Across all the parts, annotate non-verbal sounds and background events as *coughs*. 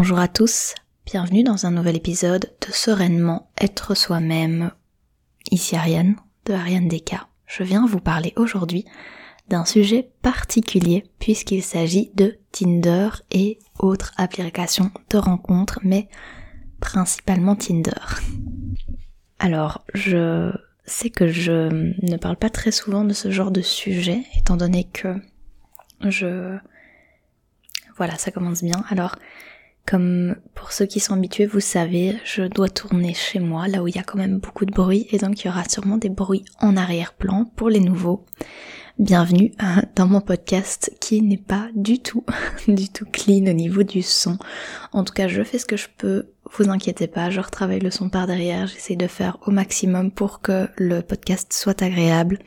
Bonjour à tous, bienvenue dans un nouvel épisode de Sereinement être soi-même. Ici Ariane de Ariane Deka. Je viens vous parler aujourd'hui d'un sujet particulier puisqu'il s'agit de Tinder et autres applications de rencontres, mais principalement Tinder. Alors, je sais que je ne parle pas très souvent de ce genre de sujet, étant donné que je... Voilà, ça commence bien. Alors, comme pour ceux qui sont habitués, vous savez, je dois tourner chez moi, là où il y a quand même beaucoup de bruit, et donc il y aura sûrement des bruits en arrière-plan pour les nouveaux. Bienvenue euh, dans mon podcast qui n'est pas du tout, *laughs* du tout clean au niveau du son. En tout cas, je fais ce que je peux, vous inquiétez pas, je retravaille le son par derrière, j'essaie de faire au maximum pour que le podcast soit agréable.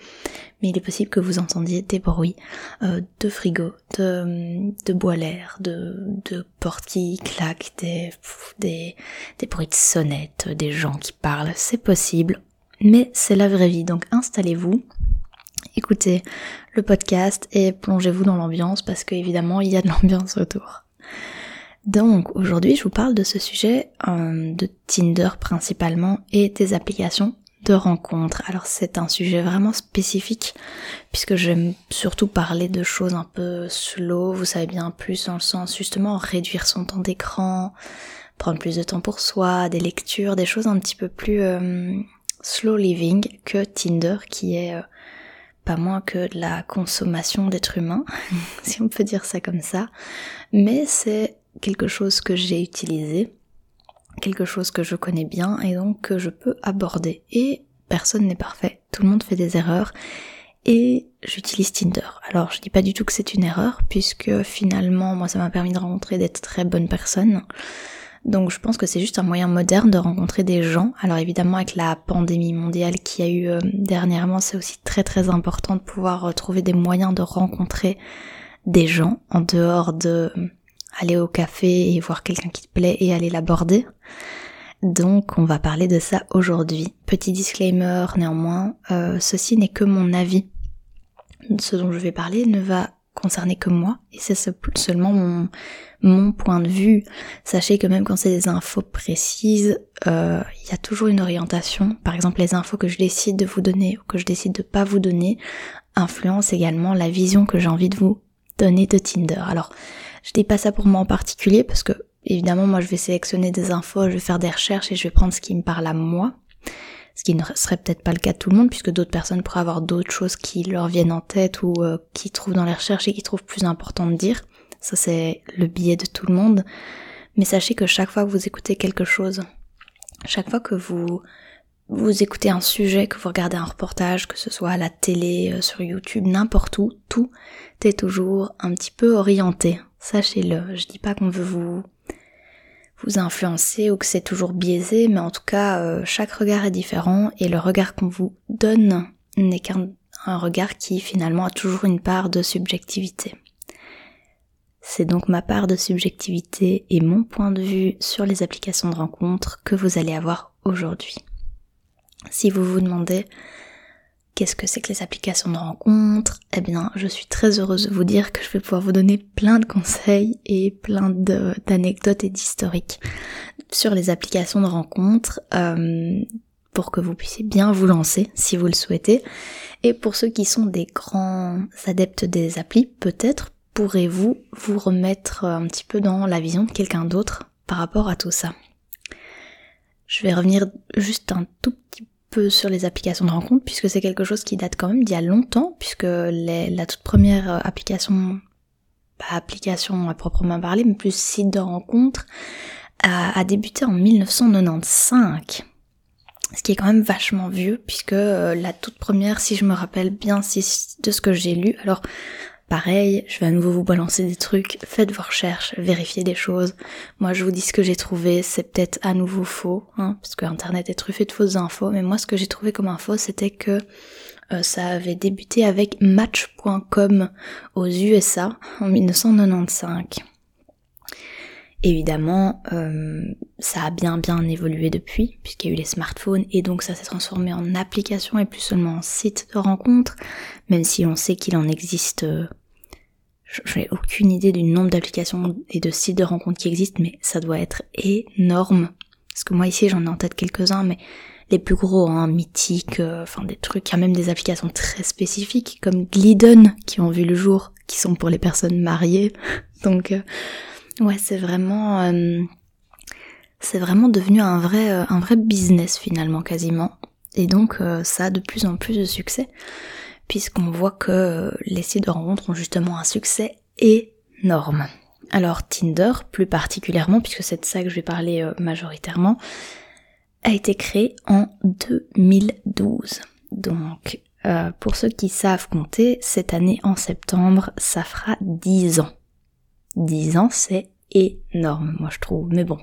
Mais il est possible que vous entendiez des bruits euh, de frigo, de, de bois l'air, de, de portes qui claquent, des, des, des bruits de sonnettes, des gens qui parlent, c'est possible, mais c'est la vraie vie, donc installez-vous, écoutez le podcast et plongez-vous dans l'ambiance parce qu'évidemment il y a de l'ambiance autour. Donc aujourd'hui je vous parle de ce sujet euh, de Tinder principalement et des applications de rencontres. Alors c'est un sujet vraiment spécifique puisque j'aime surtout parler de choses un peu slow, vous savez bien plus dans le sens justement réduire son temps d'écran, prendre plus de temps pour soi, des lectures, des choses un petit peu plus euh, slow living que Tinder qui est euh, pas moins que de la consommation d'êtres humains, *laughs* si on peut dire ça comme ça, mais c'est quelque chose que j'ai utilisé quelque chose que je connais bien et donc que je peux aborder. Et personne n'est parfait, tout le monde fait des erreurs et j'utilise Tinder. Alors je dis pas du tout que c'est une erreur puisque finalement moi ça m'a permis de rencontrer des très bonnes personnes. Donc je pense que c'est juste un moyen moderne de rencontrer des gens. Alors évidemment avec la pandémie mondiale qui a eu euh, dernièrement, c'est aussi très très important de pouvoir euh, trouver des moyens de rencontrer des gens en dehors de aller au café et voir quelqu'un qui te plaît et aller l'aborder. Donc on va parler de ça aujourd'hui. Petit disclaimer néanmoins, euh, ceci n'est que mon avis. Ce dont je vais parler ne va concerner que moi et c'est seulement mon, mon point de vue. Sachez que même quand c'est des infos précises, euh, il y a toujours une orientation. Par exemple, les infos que je décide de vous donner ou que je décide de pas vous donner influencent également la vision que j'ai envie de vous donner de Tinder. Alors, je dis pas ça pour moi en particulier parce que évidemment moi je vais sélectionner des infos, je vais faire des recherches et je vais prendre ce qui me parle à moi. Ce qui ne serait peut-être pas le cas de tout le monde puisque d'autres personnes pourraient avoir d'autres choses qui leur viennent en tête ou euh, qui trouvent dans les recherches et qui trouvent plus important de dire. Ça c'est le biais de tout le monde. Mais sachez que chaque fois que vous écoutez quelque chose, chaque fois que vous vous écoutez un sujet, que vous regardez un reportage, que ce soit à la télé, euh, sur YouTube, n'importe où, tout est toujours un petit peu orienté. Sachez-le. Je dis pas qu'on veut vous vous influencer ou que c'est toujours biaisé, mais en tout cas, euh, chaque regard est différent et le regard qu'on vous donne n'est qu'un regard qui finalement a toujours une part de subjectivité. C'est donc ma part de subjectivité et mon point de vue sur les applications de rencontres que vous allez avoir aujourd'hui. Si vous vous demandez qu'est-ce que c'est que les applications de rencontres, eh bien je suis très heureuse de vous dire que je vais pouvoir vous donner plein de conseils et plein d'anecdotes et d'historiques sur les applications de rencontres euh, pour que vous puissiez bien vous lancer si vous le souhaitez. Et pour ceux qui sont des grands adeptes des applis, peut-être pourrez-vous vous remettre un petit peu dans la vision de quelqu'un d'autre par rapport à tout ça. Je vais revenir juste un tout petit peu sur les applications de rencontre puisque c'est quelque chose qui date quand même d'il y a longtemps puisque la toute première euh, application, pas application à proprement parler, mais plus site de rencontre, a, débuté en 1995 ce qui est quand même vachement vieux puisque euh, la toute première, si je me rappelle bien de ce que j'ai lu, alors Pareil, je vais à nouveau vous balancer des trucs, faites vos recherches, vérifiez des choses. Moi je vous dis ce que j'ai trouvé, c'est peut-être à nouveau faux, hein, parce que internet est truffé de fausses infos, mais moi ce que j'ai trouvé comme info c'était que euh, ça avait débuté avec Match.com aux USA en 1995. Évidemment, euh, ça a bien bien évolué depuis, puisqu'il y a eu les smartphones, et donc ça s'est transformé en application et plus seulement en site de rencontre, même si on sait qu'il en existe euh, je n'ai aucune idée du nombre d'applications et de sites de rencontres qui existent, mais ça doit être énorme. Parce que moi ici j'en ai en tête quelques-uns, mais les plus gros, hein, mythiques, euh, enfin des trucs, il y a même des applications très spécifiques comme Glidden qui ont vu le jour, qui sont pour les personnes mariées. *laughs* Donc euh, ouais, c'est vraiment euh, c'est vraiment devenu un vrai un vrai business finalement quasiment. Et donc ça a de plus en plus de succès puisqu'on voit que les sites de rencontres ont justement un succès énorme. Alors Tinder, plus particulièrement, puisque c'est de ça que je vais parler euh, majoritairement, a été créé en 2012. Donc, euh, pour ceux qui savent compter, cette année en septembre, ça fera 10 ans. 10 ans, c'est énorme, moi je trouve, mais bon.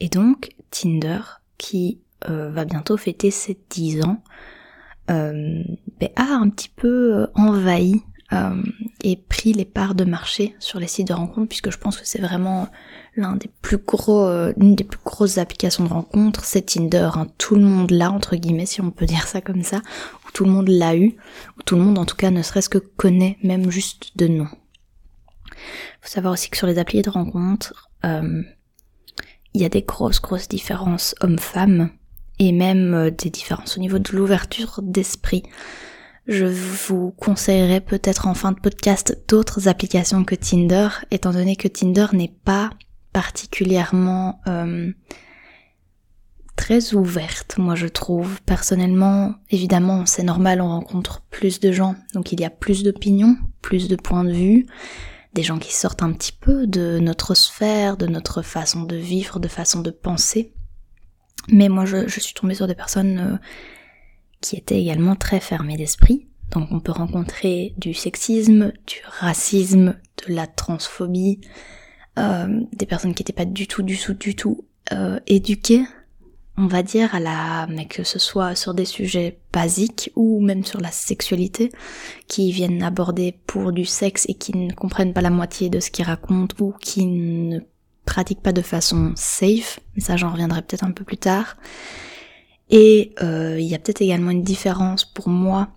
Et donc, Tinder, qui euh, va bientôt fêter ses 10 ans, ben, a un petit peu euh, envahi euh, et pris les parts de marché sur les sites de rencontres puisque je pense que c'est vraiment l'un des plus gros, une des plus grosses applications de rencontres, c'est Tinder. Hein. Tout le monde l'a entre guillemets, si on peut dire ça comme ça, ou tout le monde l'a eu, ou tout le monde en tout cas ne serait-ce que connaît, même juste de nom. Faut savoir aussi que sur les applis de rencontres, il y a des grosses grosses différences hommes-femmes et même euh, des différences au niveau de l'ouverture d'esprit. Je vous conseillerais peut-être en fin de podcast d'autres applications que Tinder, étant donné que Tinder n'est pas particulièrement euh, très ouverte, moi je trouve. Personnellement, évidemment, c'est normal, on rencontre plus de gens, donc il y a plus d'opinions, plus de points de vue, des gens qui sortent un petit peu de notre sphère, de notre façon de vivre, de façon de penser. Mais moi, je, suis tombée sur des personnes euh, qui étaient également très fermées d'esprit. Donc on peut rencontrer du sexisme, du racisme, de la transphobie, euh, des personnes qui n'étaient pas du tout, du tout, du tout euh, éduquées, on va dire, à la, mais que ce soit sur des sujets basiques ou même sur la sexualité, qui viennent aborder pour du sexe et qui ne comprennent pas la moitié de ce qu'ils racontent ou qui ne pratique pas de façon safe, mais ça j'en reviendrai peut-être un peu plus tard. Et euh, il y a peut-être également une différence pour moi,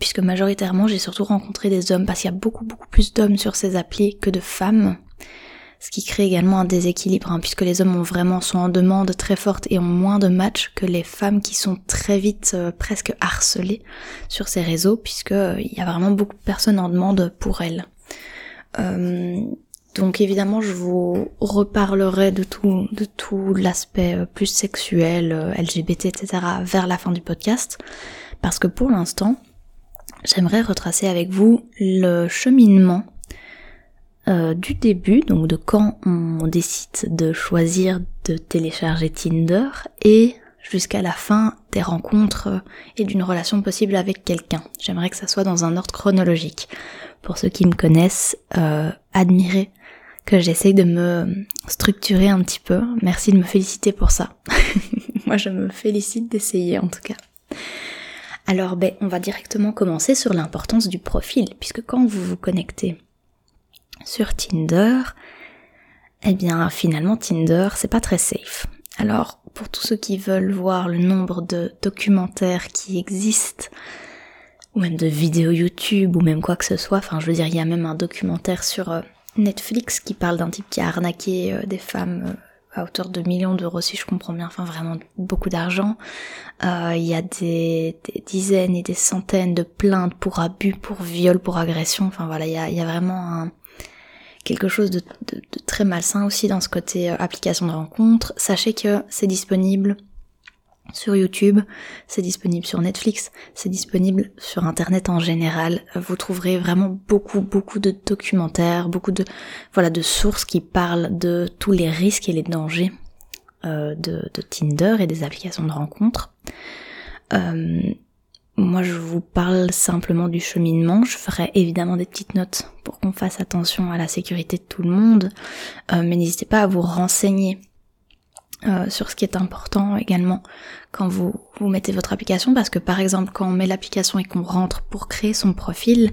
puisque majoritairement j'ai surtout rencontré des hommes, parce qu'il y a beaucoup beaucoup plus d'hommes sur ces applis que de femmes, ce qui crée également un déséquilibre, hein, puisque les hommes ont vraiment sont en demande très forte et ont moins de matchs que les femmes qui sont très vite euh, presque harcelées sur ces réseaux, puisque euh, il y a vraiment beaucoup de personnes en demande pour elles. Donc évidemment, je vous reparlerai de tout, de tout l'aspect euh, plus sexuel, euh, LGBT, etc. vers la fin du podcast, parce que pour l'instant, j'aimerais retracer avec vous le cheminement euh, du début, donc de quand on décide de choisir de télécharger Tinder et jusqu'à la fin des rencontres et d'une relation possible avec quelqu'un. J'aimerais que ça soit dans un ordre chronologique. Pour ceux qui me connaissent, admirez que j'essaye de me structurer un petit peu. Merci de me féliciter pour ça. *laughs* Moi, je me félicite d'essayer en tout cas. Alors, ben, on va directement commencer sur l'importance du profil, puisque quand vous vous connectez sur Tinder, eh bien, finalement, Tinder, c'est pas très safe. Alors, pour tous ceux qui veulent voir le nombre de documentaires qui existent, ou même de vidéos YouTube, ou même quoi que ce soit, enfin, je veux dire, il y a même un documentaire sur euh, Netflix qui parle d'un type qui a arnaqué euh, des femmes euh, à hauteur de millions d'euros si je comprends bien, enfin vraiment beaucoup d'argent. Euh, il y a des, dizaines et des centaines de plaintes pour abus, pour viol, pour agression. Enfin voilà, il y a, vraiment quelque chose de, très malsain aussi dans ce côté application de rencontre. Sachez que c'est disponible sur YouTube, c'est disponible sur Netflix, c'est disponible sur Internet en général. Vous trouverez vraiment beaucoup, beaucoup de documentaires, beaucoup de, voilà, de sources qui parlent de tous les risques et les dangers euh, de, Tinder et des applications de rencontres. Euh, moi, je vous parle simplement du cheminement. Je ferai évidemment des petites notes pour qu'on fasse attention à la sécurité de tout le monde. Euh, mais n'hésitez pas à vous renseigner euh, sur ce qui est important également quand vous, vous mettez votre application parce que par exemple quand on met l'application et qu'on rentre pour créer son profil,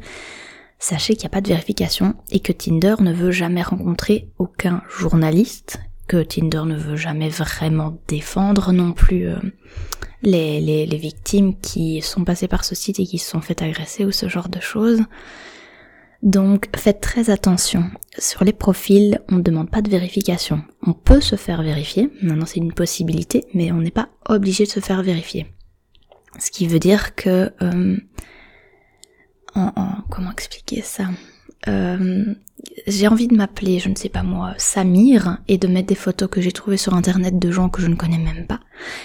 sachez qu'il n'y a pas de vérification et que Tinder ne veut jamais rencontrer aucun journaliste, que Tinder ne veut jamais vraiment défendre non plus euh, les, les, les, victimes qui sont passées par ce site et qui se sont fait agresser ou ce genre de choses. Donc faites très attention. Sur les profils, on ne demande pas de vérification. On peut se faire vérifier, maintenant c'est une possibilité, mais on n'est pas obligé de se faire vérifier. Ce qui veut dire que... Euh, en, comment expliquer ça? Euh, j'ai envie de m'appeler, je ne sais pas moi, Samir, et de mettre des photos que j'ai trouvées sur internet de gens que je ne connais même pas,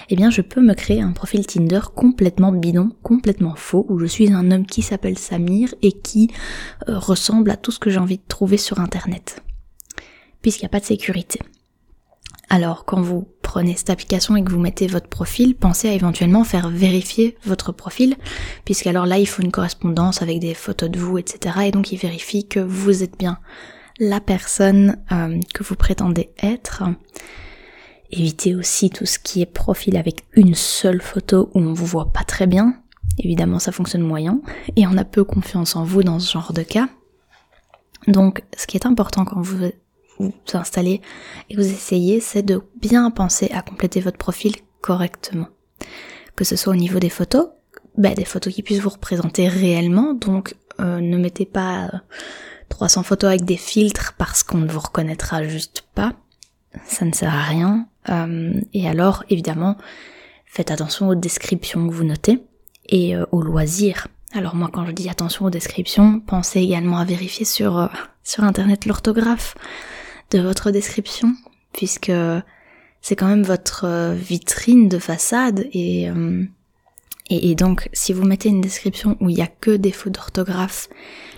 eh bien je peux me créer un profil Tinder complètement bidon, complètement faux, où je suis un homme qui s'appelle Samir et qui euh, ressemble à tout ce que j'ai envie de trouver sur internet. Puisqu'il n'y a pas de sécurité. Alors quand vous prenez cette application et que vous mettez votre profil, pensez à éventuellement faire vérifier votre profil, puisqu'alors là il faut une correspondance avec des photos de vous, etc. Et donc il vérifie que vous êtes bien la personne euh, que vous prétendez être. Évitez aussi tout ce qui est profil avec une seule photo où on vous voit pas très bien. Évidemment ça fonctionne moyen et on a peu confiance en vous dans ce genre de cas. Donc ce qui est important quand vous vous installez et vous essayez, c'est de bien penser à compléter votre profil correctement. Que ce soit au niveau des photos, ben, des photos qui puissent vous représenter réellement, donc euh, ne mettez pas 300 euh, photos avec des filtres parce qu'on ne vous reconnaîtra juste pas, ça ne sert à rien. Euh, et alors, évidemment, faites attention aux descriptions que vous notez et aux loisirs. Alors moi, quand je dis attention aux descriptions, pensez également à vérifier sur, sur Internet l'orthographe de votre description, puisque c'est quand même votre euh, vitrine de façade euh, et, et, donc si vous mettez une description où il y a que des fautes d'orthographe,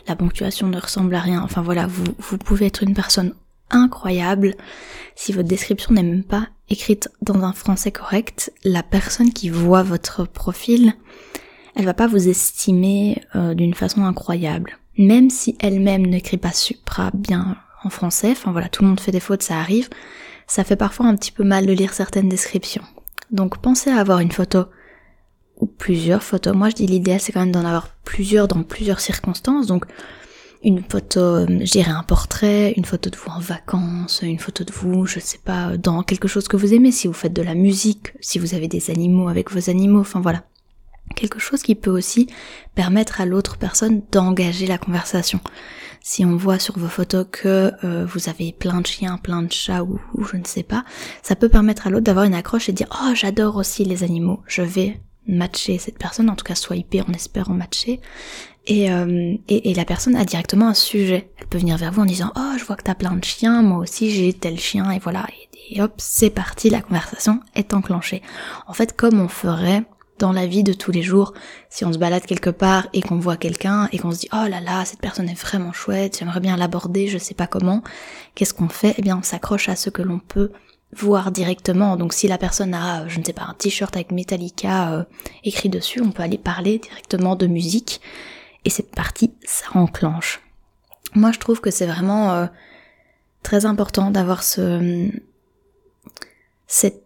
la ponctuation ne ressemble à rien, enfin voilà, vous, vous pouvez être une personne incroyable. Si votre description n'est même pas écrite dans un français correct, la personne qui voit votre profil, elle va pas vous estimer euh, d'une façon incroyable. Même si elle-même n'écrit pas supra bien français, enfin voilà, tout le monde fait des fautes, ça arrive, ça fait parfois un petit peu mal de lire certaines descriptions. Donc pensez à avoir une photo ou plusieurs photos. Moi je dis l'idéal c'est quand même d'en avoir plusieurs dans plusieurs circonstances. Donc une photo, euh, je dirais un portrait, une photo de vous en vacances, une photo de vous, je sais pas, dans quelque chose que vous aimez, si vous faites de la musique, si vous avez des animaux avec vos animaux, enfin voilà. Quelque chose qui peut aussi permettre à l'autre personne d'engager la conversation. Si on voit sur vos photos que euh, vous avez plein de chiens, plein de chats ou, je ne sais pas, ça peut permettre à l'autre d'avoir une accroche et dire oh j'adore aussi les animaux, je vais matcher cette personne, en tout cas swiper en matcher. Et, euh, et, la personne a directement un sujet. Elle peut venir vers vous en disant oh je vois que t'as plein de chiens, moi aussi j'ai tel chien. Et voilà. Et hop c'est parti, la conversation est enclenchée. En fait comme on ferait dans la vie de tous les jours, si on se balade quelque part et qu'on voit quelqu'un et qu'on se dit oh là là cette personne est vraiment chouette, j'aimerais bien l'aborder, je sais pas comment, qu'est-ce qu'on fait? Eh bien on s'accroche à ce que l'on peut voir directement. Donc si la personne a, je ne sais pas, un t-shirt avec Metallica euh, écrit dessus, on peut aller parler directement de musique et c'est parti, ça enclenche. Moi je trouve que c'est vraiment euh, très important d'avoir ce cette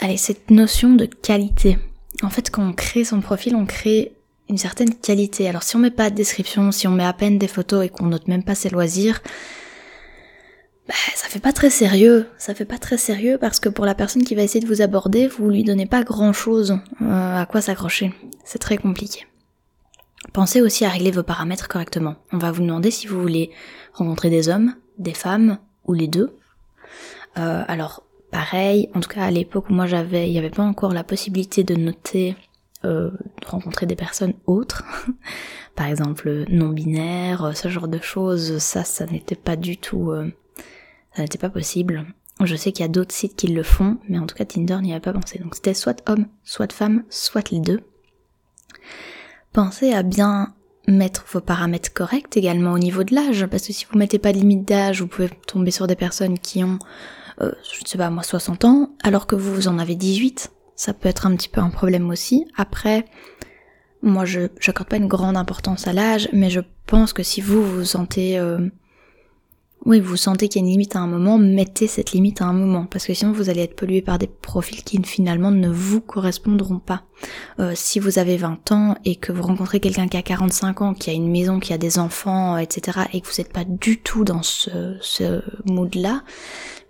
allez cette notion de qualité en fait, quand on crée son profil, on crée une certaine qualité. Alors si on met pas de description, si on met à peine des photos et qu'on note même pas ses loisirs, bah, ça fait pas très sérieux. Ça fait pas très sérieux parce que pour la personne qui va essayer de vous aborder, vous lui donnez pas grand chose euh, à quoi s'accrocher. C'est très compliqué. Pensez aussi à régler vos paramètres correctement. On va vous demander si vous voulez rencontrer des hommes, des femmes ou les deux. Euh, alors pareil, en tout cas à l'époque où moi j'avais, il n'y avait pas encore la possibilité de noter, euh, de rencontrer des personnes autres, *laughs* par exemple non binaires, ce genre de choses, ça, ça n'était pas du tout, euh, ça n'était pas possible. Je sais qu'il y a d'autres sites qui le font, mais en tout cas Tinder n'y avait pas pensé. Donc c'était soit homme, soit femme, soit les deux. Pensez à bien mettre vos paramètres corrects également au niveau de l'âge, parce que si vous mettez pas de limite d'âge, vous pouvez tomber sur des personnes qui ont euh, je ne sais pas moi 60 ans, alors que vous, vous en avez 18, ça peut être un petit peu un problème aussi. Après, moi je j'accorde pas une grande importance à l'âge, mais je pense que si vous vous sentez euh, oui, vous sentez qu'il y a une limite à un moment, mettez cette limite à un moment, parce que sinon vous allez être pollué par des profils qui finalement ne vous correspondront pas. Euh, si vous avez 20 ans et que vous rencontrez quelqu'un qui a 45 ans, qui a une maison, qui a des enfants, etc., et que vous n'êtes pas du tout dans ce, ce mood-là,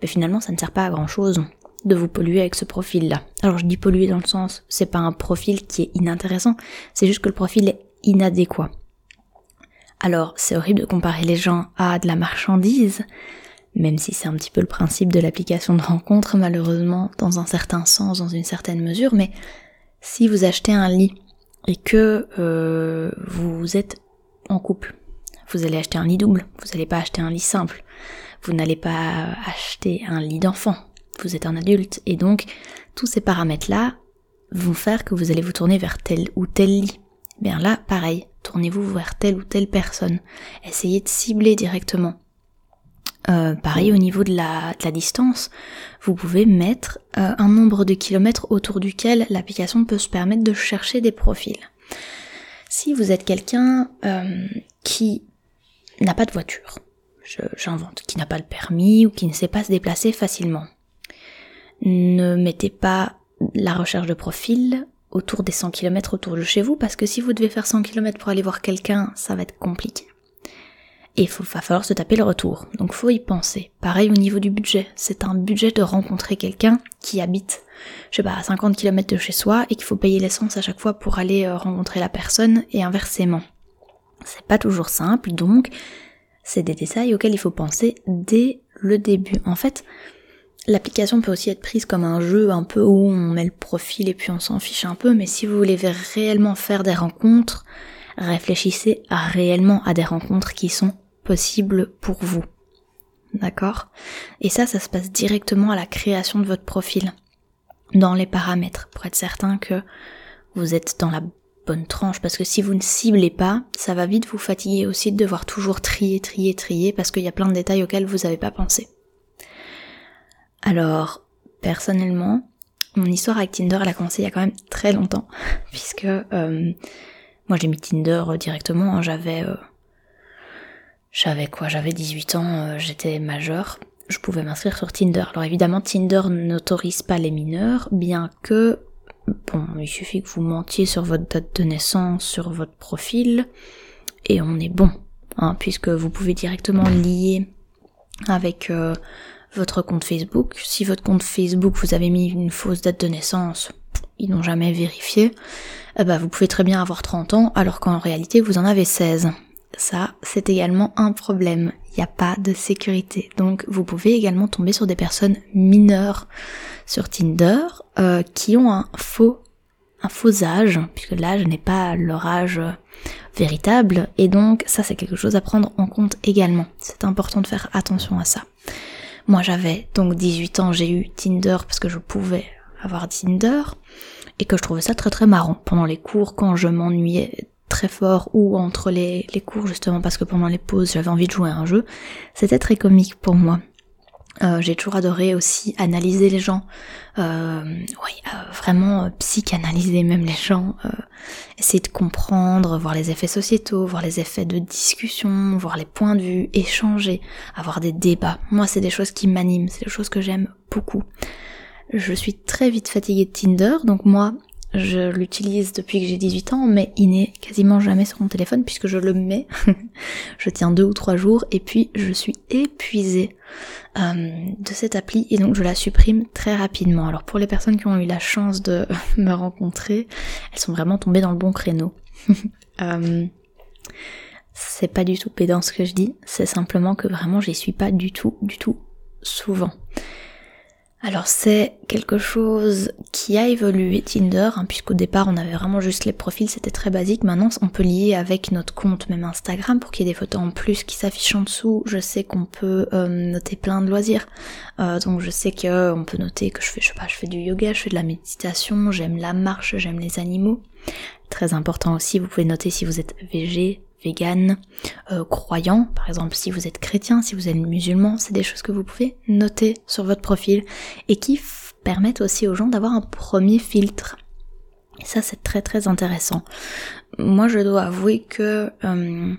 mais finalement ça ne sert pas à grand chose de vous polluer avec ce profil-là. Alors je dis polluer dans le sens, c'est pas un profil qui est inintéressant, c'est juste que le profil est inadéquat. Alors c'est horrible de comparer les gens à de la marchandise, même si c'est un petit peu le principe de l'application de rencontre, malheureusement, dans un certain sens, dans une certaine mesure, mais si vous achetez un lit et que euh, vous êtes en couple, vous allez acheter un lit double, vous n'allez pas acheter un lit simple, vous n'allez pas acheter un lit d'enfant, vous êtes un adulte, et donc tous ces paramètres-là vont faire que vous allez vous tourner vers tel ou tel lit. Bien là, pareil, tournez-vous vers telle ou telle personne. Essayez de cibler directement. Euh, pareil au niveau de la, distance, vous pouvez mettre euh, un nombre de kilomètres autour duquel l'application peut se permettre de chercher des profils. Si vous êtes quelqu'un euh, qui n'a pas de voiture, j'invente, qui n'a pas le permis ou qui ne sait pas se déplacer facilement, ne mettez pas la recherche de profil autour des 100 km autour de chez vous parce que si vous devez faire 100 km pour aller voir quelqu'un, ça va être compliqué. Et il va falloir se taper le retour. Donc faut y penser. Pareil au niveau du budget. C'est un budget de rencontrer quelqu'un qui habite, je sais pas, à 50 km de chez soi et qu'il faut payer l'essence à chaque fois pour aller euh, rencontrer la personne et inversement. C'est pas toujours simple, donc c'est des détails auxquels il faut penser dès le début. En fait, L'application peut aussi être prise comme un jeu un peu où on met le profil et puis on s'en fiche un peu, mais si vous voulez réellement faire des rencontres, réfléchissez réellement à des rencontres qui sont possibles pour vous. D'accord? Et ça, ça se passe directement à la création de votre profil, dans les paramètres, pour être certain que vous êtes dans la bonne tranche, parce que si vous ne ciblez pas, ça va vite vous fatiguer aussi de devoir toujours trier, trier, trier, parce qu'il y a plein de détails auxquels vous n'avez pas pensé. Alors, personnellement, mon histoire avec Tinder, elle a commencé il y a quand même très longtemps, *laughs* puisque euh, moi j'ai mis Tinder directement, hein. j'avais... Euh, j'avais quoi? J'avais 18 ans, euh, j'étais majeure, je pouvais m'inscrire sur Tinder. Alors évidemment, Tinder n'autorise pas les mineurs, bien que, bon, il suffit que vous mentiez sur votre date de naissance, sur votre profil, et on est bon, hein, puisque vous pouvez directement lier avec votre compte Facebook. Si votre compte Facebook, vous avez mis une fausse date de naissance, ils n'ont jamais vérifié, eh ben, vous pouvez très bien avoir 30 ans alors qu'en réalité vous en avez 16. Ça, c'est également un problème. Il n'y a pas de sécurité. Donc vous pouvez également tomber sur des personnes mineures sur Tinder euh, qui ont un faux un faux âge, puisque l'âge n'est pas leur âge véritable, et donc ça c'est quelque chose à prendre en compte également. C'est important de faire attention à ça. Moi j'avais donc 18 ans, j'ai eu Tinder parce que je pouvais avoir Tinder et que je trouvais ça très très marrant pendant les cours quand je m'ennuyais très fort ou entre les, les cours justement parce que pendant les pauses j'avais envie de jouer à un jeu. C'était très comique pour moi. Euh, j'ai toujours adoré aussi analyser les gens, euh, oui, euh, vraiment psychanalyser même les gens, essayer de comprendre, voir les effets sociétaux, voir les effets de discussion, voir les points de vue, échanger, avoir des débats. Moi, c'est des choses qui m'animent, c'est des choses que j'aime beaucoup. Je suis très vite fatiguée de Tinder, donc moi, je l'utilise depuis que j'ai 18 ans, mais il n'est quasiment jamais sur mon téléphone puisque je le mets. *laughs* je tiens deux ou trois jours et puis je suis épuisée euh, de cette appli et donc je la supprime très rapidement. Alors pour les personnes qui ont eu la chance de *laughs* me rencontrer, elles sont vraiment tombées dans le bon créneau. *laughs* euh, c'est pas du tout pédant ce que je dis, c'est simplement que vraiment j'y suis pas du tout, du tout souvent. Alors c'est quelque chose qui a évolué Tinder, hein, puisqu'au départ on avait vraiment juste les profils, c'était très basique. Maintenant on peut lier avec notre compte, même Instagram, pour qu'il y ait des photos en plus qui s'affichent en dessous. Je sais qu'on peut euh, noter plein de loisirs. Euh, donc je sais que on peut noter que je fais, je sais pas, je fais du yoga, je fais de la méditation, j'aime la marche, j'aime les animaux. Très important aussi, vous pouvez noter si vous êtes végé, vegan, euh, croyant, par exemple si vous êtes chrétien, si vous êtes musulman, c'est des choses que vous pouvez noter sur votre profil et qui permettent aussi aux gens d'avoir un premier filtre. Ça c'est très très intéressant. Moi je dois avouer que euh,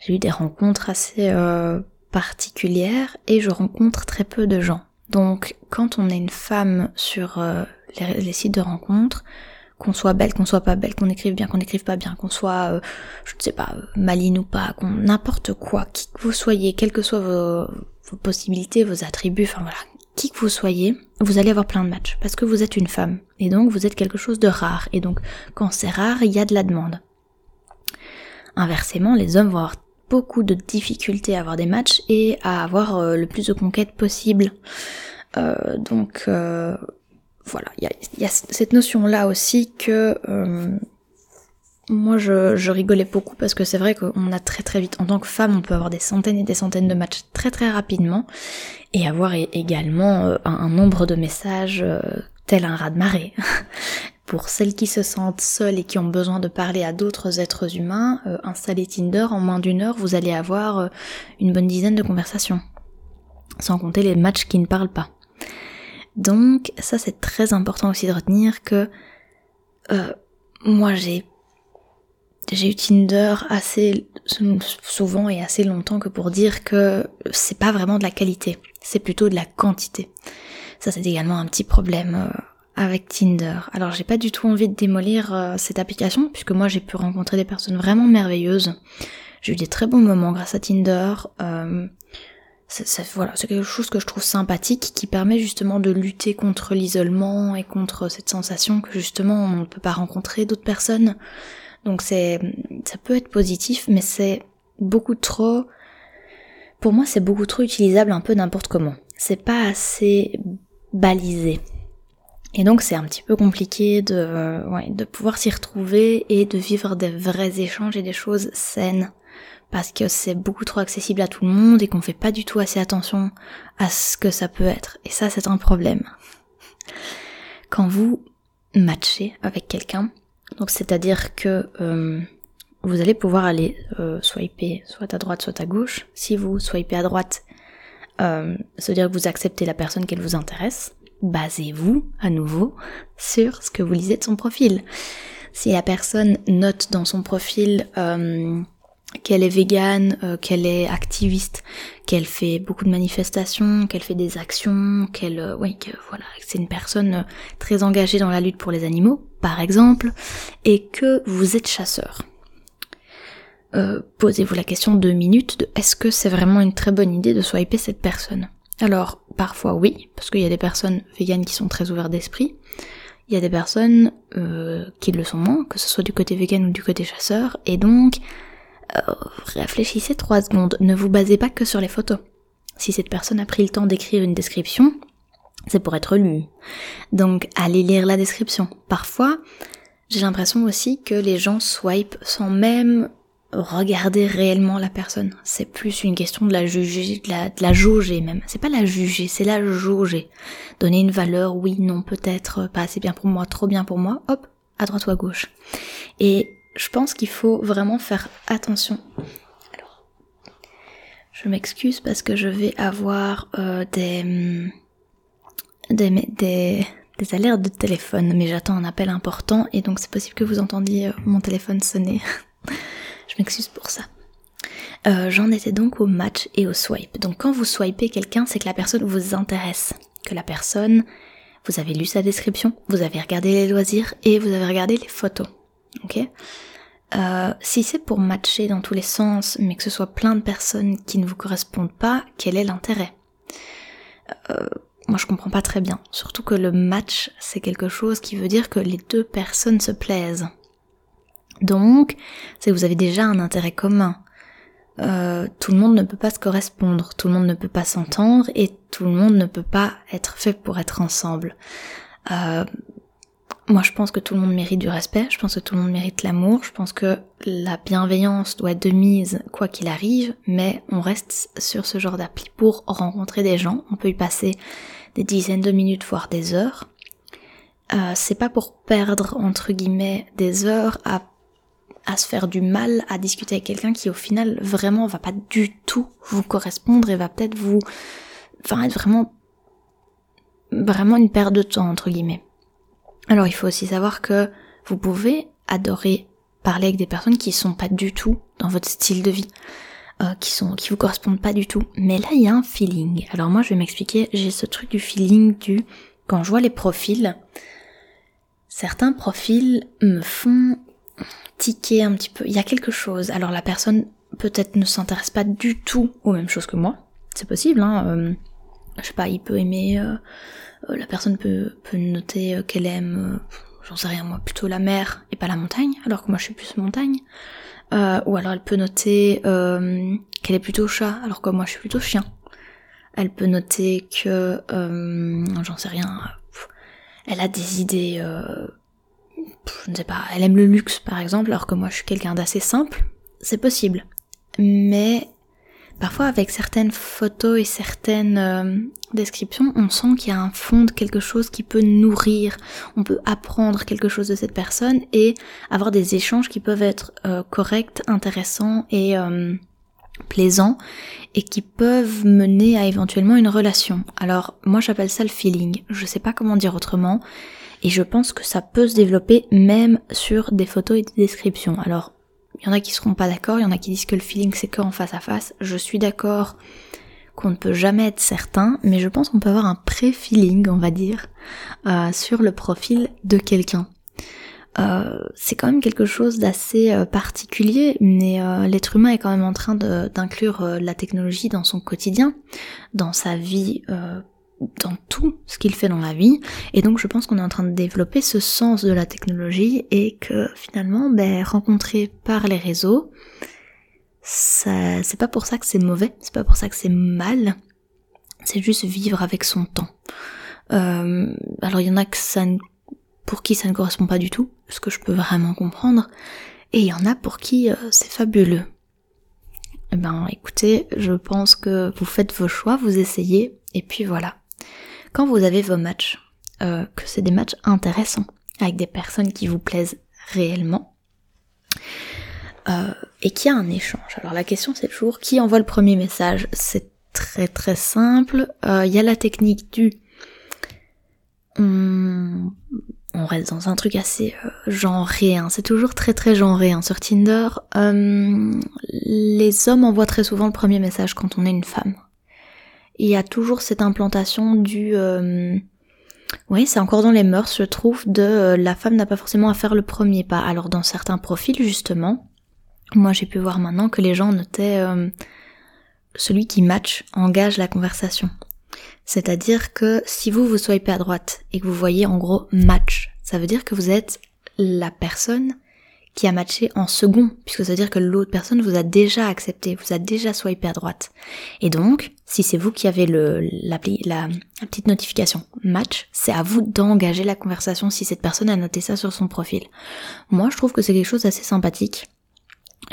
j'ai eu des rencontres assez euh, particulières et je rencontre très peu de gens. Donc quand on est une femme sur les sites de rencontres, qu'on soit belle, qu'on soit pas belle, qu'on écrive bien, qu'on écrive pas bien, qu'on soit, euh, je ne sais pas, maline ou pas, qu'on n'importe quoi, qui que vous soyez, quelles que soient vos, possibilités, vos attributs, enfin voilà, qui que vous soyez, vous allez avoir plein de matchs parce que vous êtes une femme et donc vous êtes quelque chose de rare et donc quand c'est rare, il y a de la demande. Inversement, les hommes vont avoir beaucoup de difficultés à avoir des matchs et à avoir euh, le plus de conquêtes possible. Euh, donc euh, voilà, il y a, cette notion-là aussi que moi je, rigolais beaucoup parce que c'est vrai qu'on a très très vite, en tant que femme, on peut avoir des centaines et des centaines de matchs très très rapidement et avoir également un, nombre de messages tel un raz de marée. *laughs* Pour celles qui se sentent seules et qui ont besoin de parler à d'autres êtres humains, euh, installez Tinder, en moins d'une heure, vous allez avoir euh, une bonne dizaine de conversations. Sans compter les matchs qui ne parlent pas. Donc ça c'est très important aussi de retenir que euh, moi j'ai j'ai eu Tinder assez souvent et assez longtemps que pour dire que c'est pas vraiment de la qualité, c'est plutôt de la quantité. Ça c'est également un petit problème euh, avec Tinder. Alors j'ai pas du tout envie de démolir euh, cette application puisque moi j'ai pu rencontrer des personnes vraiment merveilleuses. J'ai eu des très bons moments grâce à Tinder. C'est, voilà, c'est quelque chose que je trouve sympathique qui permet justement de lutter contre l'isolement et contre cette sensation que justement on ne peut pas rencontrer d'autres personnes. Donc c'est ça peut être positif mais c'est beaucoup trop pour moi c'est beaucoup trop utilisable un peu n'importe comment. C'est pas assez balisé. Et donc c'est un petit peu compliqué de, de pouvoir s'y retrouver et de vivre des vrais échanges et des choses saines. Parce que c'est beaucoup trop accessible à tout le monde et qu'on fait pas du tout assez attention à ce que ça peut être. Et ça c'est un problème. Quand vous matchez avec quelqu'un, donc c'est-à-dire que euh, vous allez pouvoir aller euh, swiper soit à droite soit à gauche. Si vous swipez à droite, euh, se dire que vous acceptez la personne qu'elle vous intéresse basez-vous à nouveau sur ce que vous lisez de son profil. Si la personne note dans son profil euh, qu'elle est végane, euh, qu'elle est activiste, qu'elle fait beaucoup de manifestations, qu'elle fait des actions, qu'elle, euh, oui, que voilà, c'est une personne très engagée dans la lutte pour les animaux, par exemple, et que vous êtes chasseur. Posez-vous la question deux minutes de est-ce que c'est vraiment une très bonne idée de swiper cette personne? Alors, parfois oui, parce qu'il y a des personnes véganes qui sont très ouvertes d'esprit. Il y a des personnes euh, qui le sont moins, que ce soit du côté vegan ou du côté chasseur, et donc euh, réfléchissez trois secondes. Ne vous basez pas que sur les photos. Si cette personne a pris le temps d'écrire une description, c'est pour être lu. Donc allez lire la description. Parfois, j'ai l'impression aussi que les gens swipe sans même regarder réellement la personne. C'est plus une question de la juger, de la, de la jauger même. C'est pas la juger, c'est la jauger. Donner une valeur, oui, non, peut-être, pas assez bien pour moi, trop bien pour moi, hop, à droite ou à gauche. Et je pense qu'il faut vraiment faire attention. Alors, je m'excuse parce que je vais avoir euh, des, des alertes de téléphone, mais j'attends un appel important et donc c'est possible que vous entendiez euh, mon téléphone sonner. *laughs* Je m'excuse pour ça. Euh, j'en étais donc au match et au swipe. Donc quand vous swipez quelqu'un, c'est que la personne vous intéresse. Que la personne, vous avez lu sa description, vous avez regardé les loisirs et vous avez regardé les photos. Ok euh, Si c'est pour matcher dans tous les sens, mais que ce soit plein de personnes qui ne vous correspondent pas, quel est l'intérêt? Euh, Moi je comprends pas très bien. Surtout que le match, c'est quelque chose qui veut dire que les deux personnes se plaisent. Donc, c'est que vous avez déjà un intérêt commun. Euh, tout le monde ne peut pas se correspondre, tout le monde ne peut pas s'entendre et tout le monde ne peut pas être fait pour être ensemble. Euh, moi, je pense que tout le monde mérite du respect, je pense que tout le monde mérite l'amour, je pense que la bienveillance doit être de mise quoi qu'il arrive, mais on reste sur ce genre d'appli pour rencontrer des gens. On peut y passer des dizaines de minutes, voire des heures. Euh, c'est pas pour perdre entre guillemets des heures à à se faire du mal à discuter avec quelqu'un qui au final vraiment va pas du tout vous correspondre et va peut-être vous enfin être vraiment vraiment une perte de temps entre guillemets. Alors il faut aussi savoir que vous pouvez adorer parler avec des personnes qui sont pas du tout dans votre style de vie, euh, qui sont vous correspondent pas du tout. Mais là il y a un feeling. Alors moi je vais m'expliquer, j'ai ce truc du feeling du quand je vois les profils, certains profils me font tiquer un petit peu. Il y a quelque chose. Alors la personne peut-être ne s'intéresse pas du tout aux mêmes choses que moi. C'est possible, hein. Euh, je sais pas, il peut aimer. Euh, la personne peut, peut noter qu'elle aime, j'en sais rien moi, plutôt la mer et pas la montagne, alors que moi je suis plus montagne. Euh, ou alors elle peut noter euh, qu'elle est plutôt chat, alors que moi je suis plutôt chien. Elle peut noter que, euh, j'en sais rien, elle a des idées, je ne sais pas, elle aime le luxe par exemple, alors que moi je suis quelqu'un d'assez simple. C'est possible. Mais Parfois, avec certaines photos et certaines euh, descriptions, on sent qu'il y a un fond de quelque chose qui peut nourrir. On peut apprendre quelque chose de cette personne et avoir des échanges qui peuvent être euh, corrects, intéressants et euh, plaisants et qui peuvent mener à éventuellement une relation. Alors, moi, j'appelle ça le feeling. Je sais pas comment dire autrement. Et je pense que ça peut se développer même sur des photos et des descriptions. Alors, il y en a qui seront pas d'accord, il y en a qui disent que le feeling c'est qu'en face à face. Je suis d'accord qu'on ne peut jamais être certain, mais je pense qu'on peut avoir un pré-feeling, on va dire, euh, sur le profil de quelqu'un. Euh, c'est quand même quelque chose d'assez euh, particulier, mais l'être humain est quand même en train d'inclure la technologie dans son quotidien, dans sa vie dans tout ce qu'il fait dans la vie. Et donc je pense qu'on est en train de développer ce sens de la technologie et que finalement, ben, rencontrer par les réseaux, c'est pas pour ça que c'est mauvais, c'est pas pour ça que c'est mal, c'est juste vivre avec son temps. Euh, alors il y en a que ça pour qui ça ne correspond pas du tout, ce que je peux vraiment comprendre, et il y en a pour qui euh, c'est fabuleux. Eh ben écoutez, je pense que vous faites vos choix, vous essayez, et puis voilà quand vous avez vos matchs, euh, que c'est des matchs intéressants, avec des personnes qui vous plaisent réellement, euh, et qu'il y a un échange. Alors la question c'est toujours qui envoie le premier message? C'est très très simple. Euh, il y a la technique du... On, reste dans un truc assez genré, hein. c'est toujours très très genré hein. sur Tinder. les hommes envoient très souvent le premier message quand on est une femme il y a toujours cette implantation du... Euh, oui, c'est encore dans les mœurs, je trouve, de euh, la femme n'a pas forcément à faire le premier pas. Alors dans certains profils, justement, moi j'ai pu voir maintenant que les gens notaient euh, celui qui match, engage la conversation. C'est-à-dire que si vous vous soyez à droite et que vous voyez en gros match, ça veut dire que vous êtes la personne qui a matché en second, puisque ça veut dire que l'autre personne vous a déjà accepté, vous a déjà swipé à droite. Et donc, si c'est vous qui avez la, petite notification match, c'est à vous d'engager la conversation si cette personne a noté ça sur son profil. Moi, je trouve que c'est quelque chose d'assez sympathique.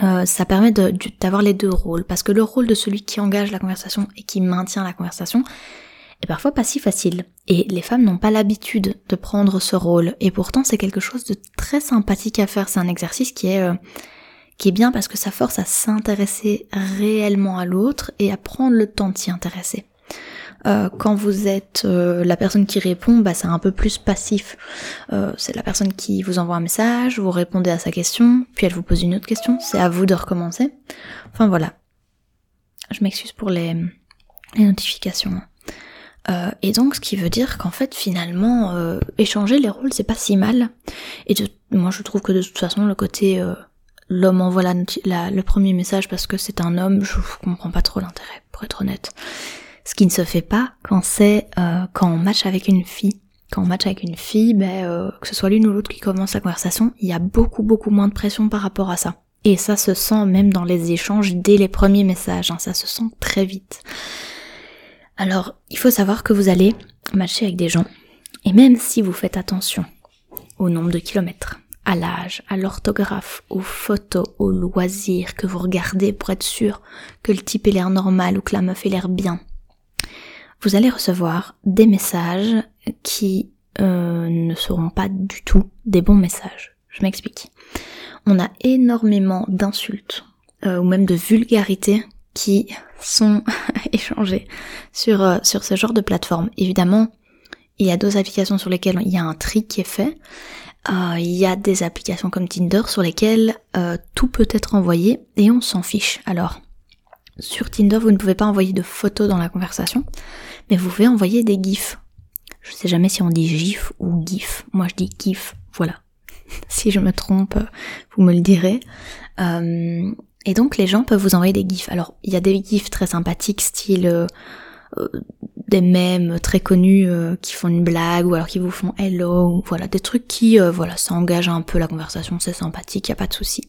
Euh, ça permet d'avoir les deux rôles, parce que le rôle de celui qui engage la conversation et qui maintient la conversation, est parfois pas si facile. Et les femmes n'ont pas l'habitude de prendre ce rôle. Et pourtant, c'est quelque chose de très sympathique à faire. C'est un exercice qui est, euh, qui est bien parce que ça force à s'intéresser réellement à l'autre et à prendre le temps de s'y intéresser. Euh, quand vous êtes euh, la personne qui répond, bah, c'est un peu plus passif. c'est la personne qui vous envoie un message, vous répondez à sa question, puis elle vous pose une autre question, c'est à vous de recommencer. Enfin voilà. Je m'excuse pour les, les notifications. Euh, et donc, ce qui veut dire qu'en fait, finalement, euh, échanger les rôles, c'est pas si mal. Et moi, je trouve que de toute façon, le côté euh, l'homme envoie la, le premier message parce que c'est un homme, je comprends pas trop l'intérêt, pour être honnête. Ce qui ne se fait pas quand c'est quand on match avec une fille. Quand on match avec une fille, ben, que ce soit l'une ou l'autre qui commence la conversation, il y a beaucoup beaucoup moins de pression par rapport à ça. Et ça se sent même dans les échanges dès les premiers messages, hein, ça se sent très vite. Alors, il faut savoir que vous allez matcher avec des gens, et même si vous faites attention au nombre de kilomètres, à l'âge, à l'orthographe, aux photos, aux loisirs que vous regardez pour être sûr que le type ait l'air normal ou que la meuf ait l'air bien, vous allez recevoir des messages qui euh, ne seront pas du tout des bons messages. Je m'explique. On a énormément d'insultes euh, ou même de vulgarités qui sont *laughs* échangés sur, euh, sur ce genre de plateforme. Évidemment, il y a deux applications sur lesquelles il y a un tri qui est fait. Euh, il y a des applications comme Tinder sur lesquelles euh, tout peut être envoyé et on s'en fiche. Alors, sur Tinder, vous ne pouvez pas envoyer de photos dans la conversation, mais vous pouvez envoyer des gifs. Je sais jamais si on dit gif ou gif. Moi, je dis gif. Voilà. *laughs* si je me trompe, vous me le direz. Euh, et donc les gens peuvent vous envoyer des gifs. Alors il y a des gifs très sympathiques, style euh, euh, des mèmes très connus euh, qui font une blague ou alors qui vous font hello, voilà des trucs qui voilà ça engage un peu la conversation, c'est sympathique, y a pas de souci.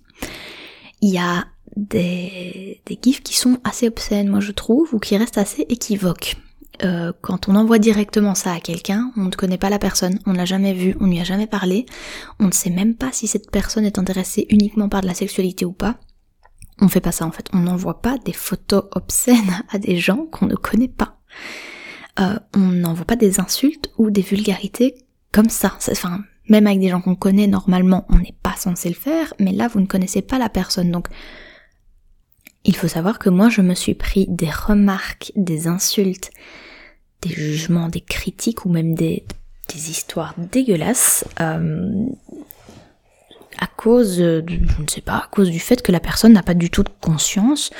il y a des, des gifs qui sont assez obscènes, moi je trouve, ou qui restent assez équivoques. Euh, quand on envoie directement ça à quelqu'un, on ne connaît pas la personne, on ne l'a jamais vu, on ne lui a jamais parlé, on ne sait même pas si cette personne est intéressée uniquement par de la sexualité ou pas. On fait pas ça en fait, on n'envoie pas des photos obscènes à des gens qu'on ne connaît pas. Euh, on n'envoie pas des insultes ou des vulgarités comme ça. Enfin, même avec des gens qu'on connaît normalement, on n'est pas censé le faire, mais là vous ne connaissez pas la personne, donc il faut savoir que moi je me suis pris des remarques, des insultes, des jugements, des critiques ou même des, des histoires dégueulasses euh, à cause, de, je ne sais pas, à cause du fait que la personne n'a pas du tout de conscience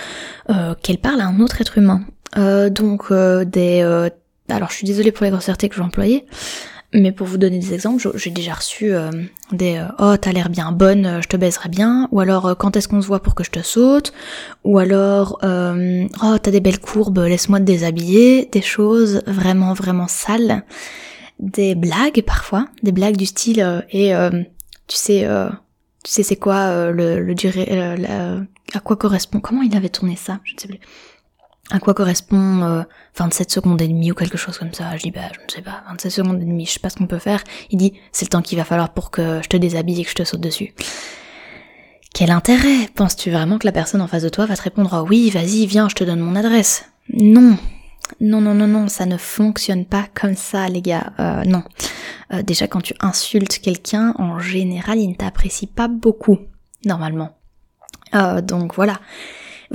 euh, qu'elle parle à un autre être humain. Euh, donc euh, des, euh, alors je suis désolée pour les grossièretés que j'ai employées, mais pour vous donner des exemples, j'ai déjà reçu euh, des euh, oh t'as l'air bien bonne, euh, je te baiserai bien, ou alors quand est-ce qu'on se voit pour que je te saute, ou alors oh t'as des belles courbes, laisse-moi te déshabiller, des choses vraiment vraiment sales, des blagues parfois, des blagues du style et tu sais tu sais c'est quoi le, le durée à quoi correspond comment il avait tourné ça, je ne sais plus à quoi correspond euh, 27 secondes et demie ou quelque chose comme ça. Je dis bah je ne sais pas, 27 secondes et demie, je sais pas ce qu'on peut faire. Il dit c'est le temps qu'il va falloir pour que je te déshabille et que je te saute dessus. Quel intérêt Penses-tu vraiment que la personne en face de toi va te répondre oh oui, vas-y, viens, je te donne mon adresse? Non. Non, non, non, non, ça ne fonctionne pas comme ça, les gars. Euh, non. Euh, déjà, quand tu insultes quelqu'un, en général, il ne t'apprécie pas beaucoup, normalement. Euh, donc voilà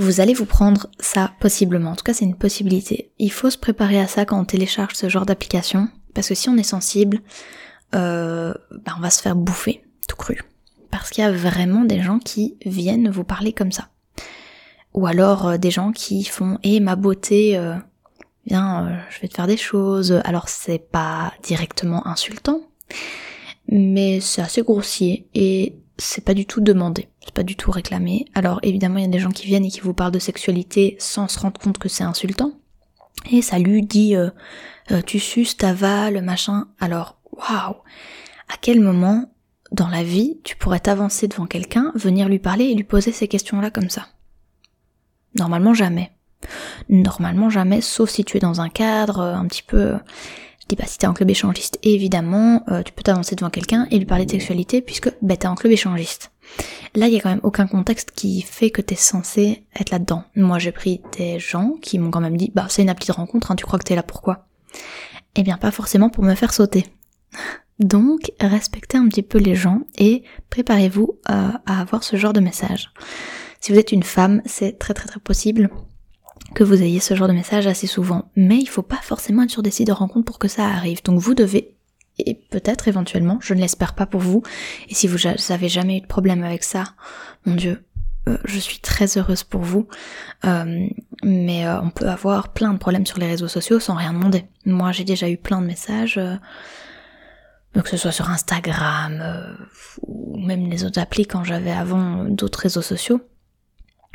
vous allez vous prendre ça possiblement. En tout cas, c'est une possibilité. Il faut se préparer à ça quand on télécharge ce genre d'application, parce que si on est sensible, bah on va se faire bouffer, tout cru. Parce qu'il y a vraiment des gens qui viennent vous parler comme ça. Ou alors des gens qui font Eh ma beauté, euh, je vais te faire des choses. Alors c'est pas directement insultant, mais c'est assez grossier et c'est pas du tout demandé, c'est pas du tout réclamé. Alors évidemment, il y a des gens qui viennent et qui vous parlent de sexualité sans se rendre compte que c'est insultant. Et ça lui dit euh, euh, tu suces, t'avales, machin. Alors, waouh À quel moment dans la vie tu pourrais t'avancer devant quelqu'un, venir lui parler et lui poser ces questions-là comme ça? Normalement jamais. Normalement jamais, sauf si tu es dans un cadre euh, un petit peu dis pas si t'es en club échangiste, évidemment, euh, tu peux t'avancer devant quelqu'un et lui parler de sexualité puisque bah, t'es en club échangiste. Là, il y a quand même aucun contexte qui fait que t'es censé être là-dedans. Moi, j'ai pris des gens qui m'ont quand même dit, bah c'est une appli de rencontre, hein, tu crois que t'es là pourquoi? Eh bien, pas forcément pour me faire sauter. *laughs* Donc, respectez un petit peu les gens et préparez-vous euh, à avoir ce genre de message. Si vous êtes une femme, c'est très très très possible que vous ayez ce genre de message assez souvent. Mais il faut pas forcément être sur des sites de rencontres pour que ça arrive. Donc vous devez, et peut-être éventuellement, je ne l'espère pas pour vous, et si vous n'avez jamais eu de problème avec ça, mon dieu, euh, je suis très heureuse pour vous. Euh, mais euh, on peut avoir plein de problèmes sur les réseaux sociaux sans rien demander. Moi j'ai déjà eu plein de messages que ce soit sur Instagram ou même les autres applis quand j'avais avant d'autres réseaux sociaux,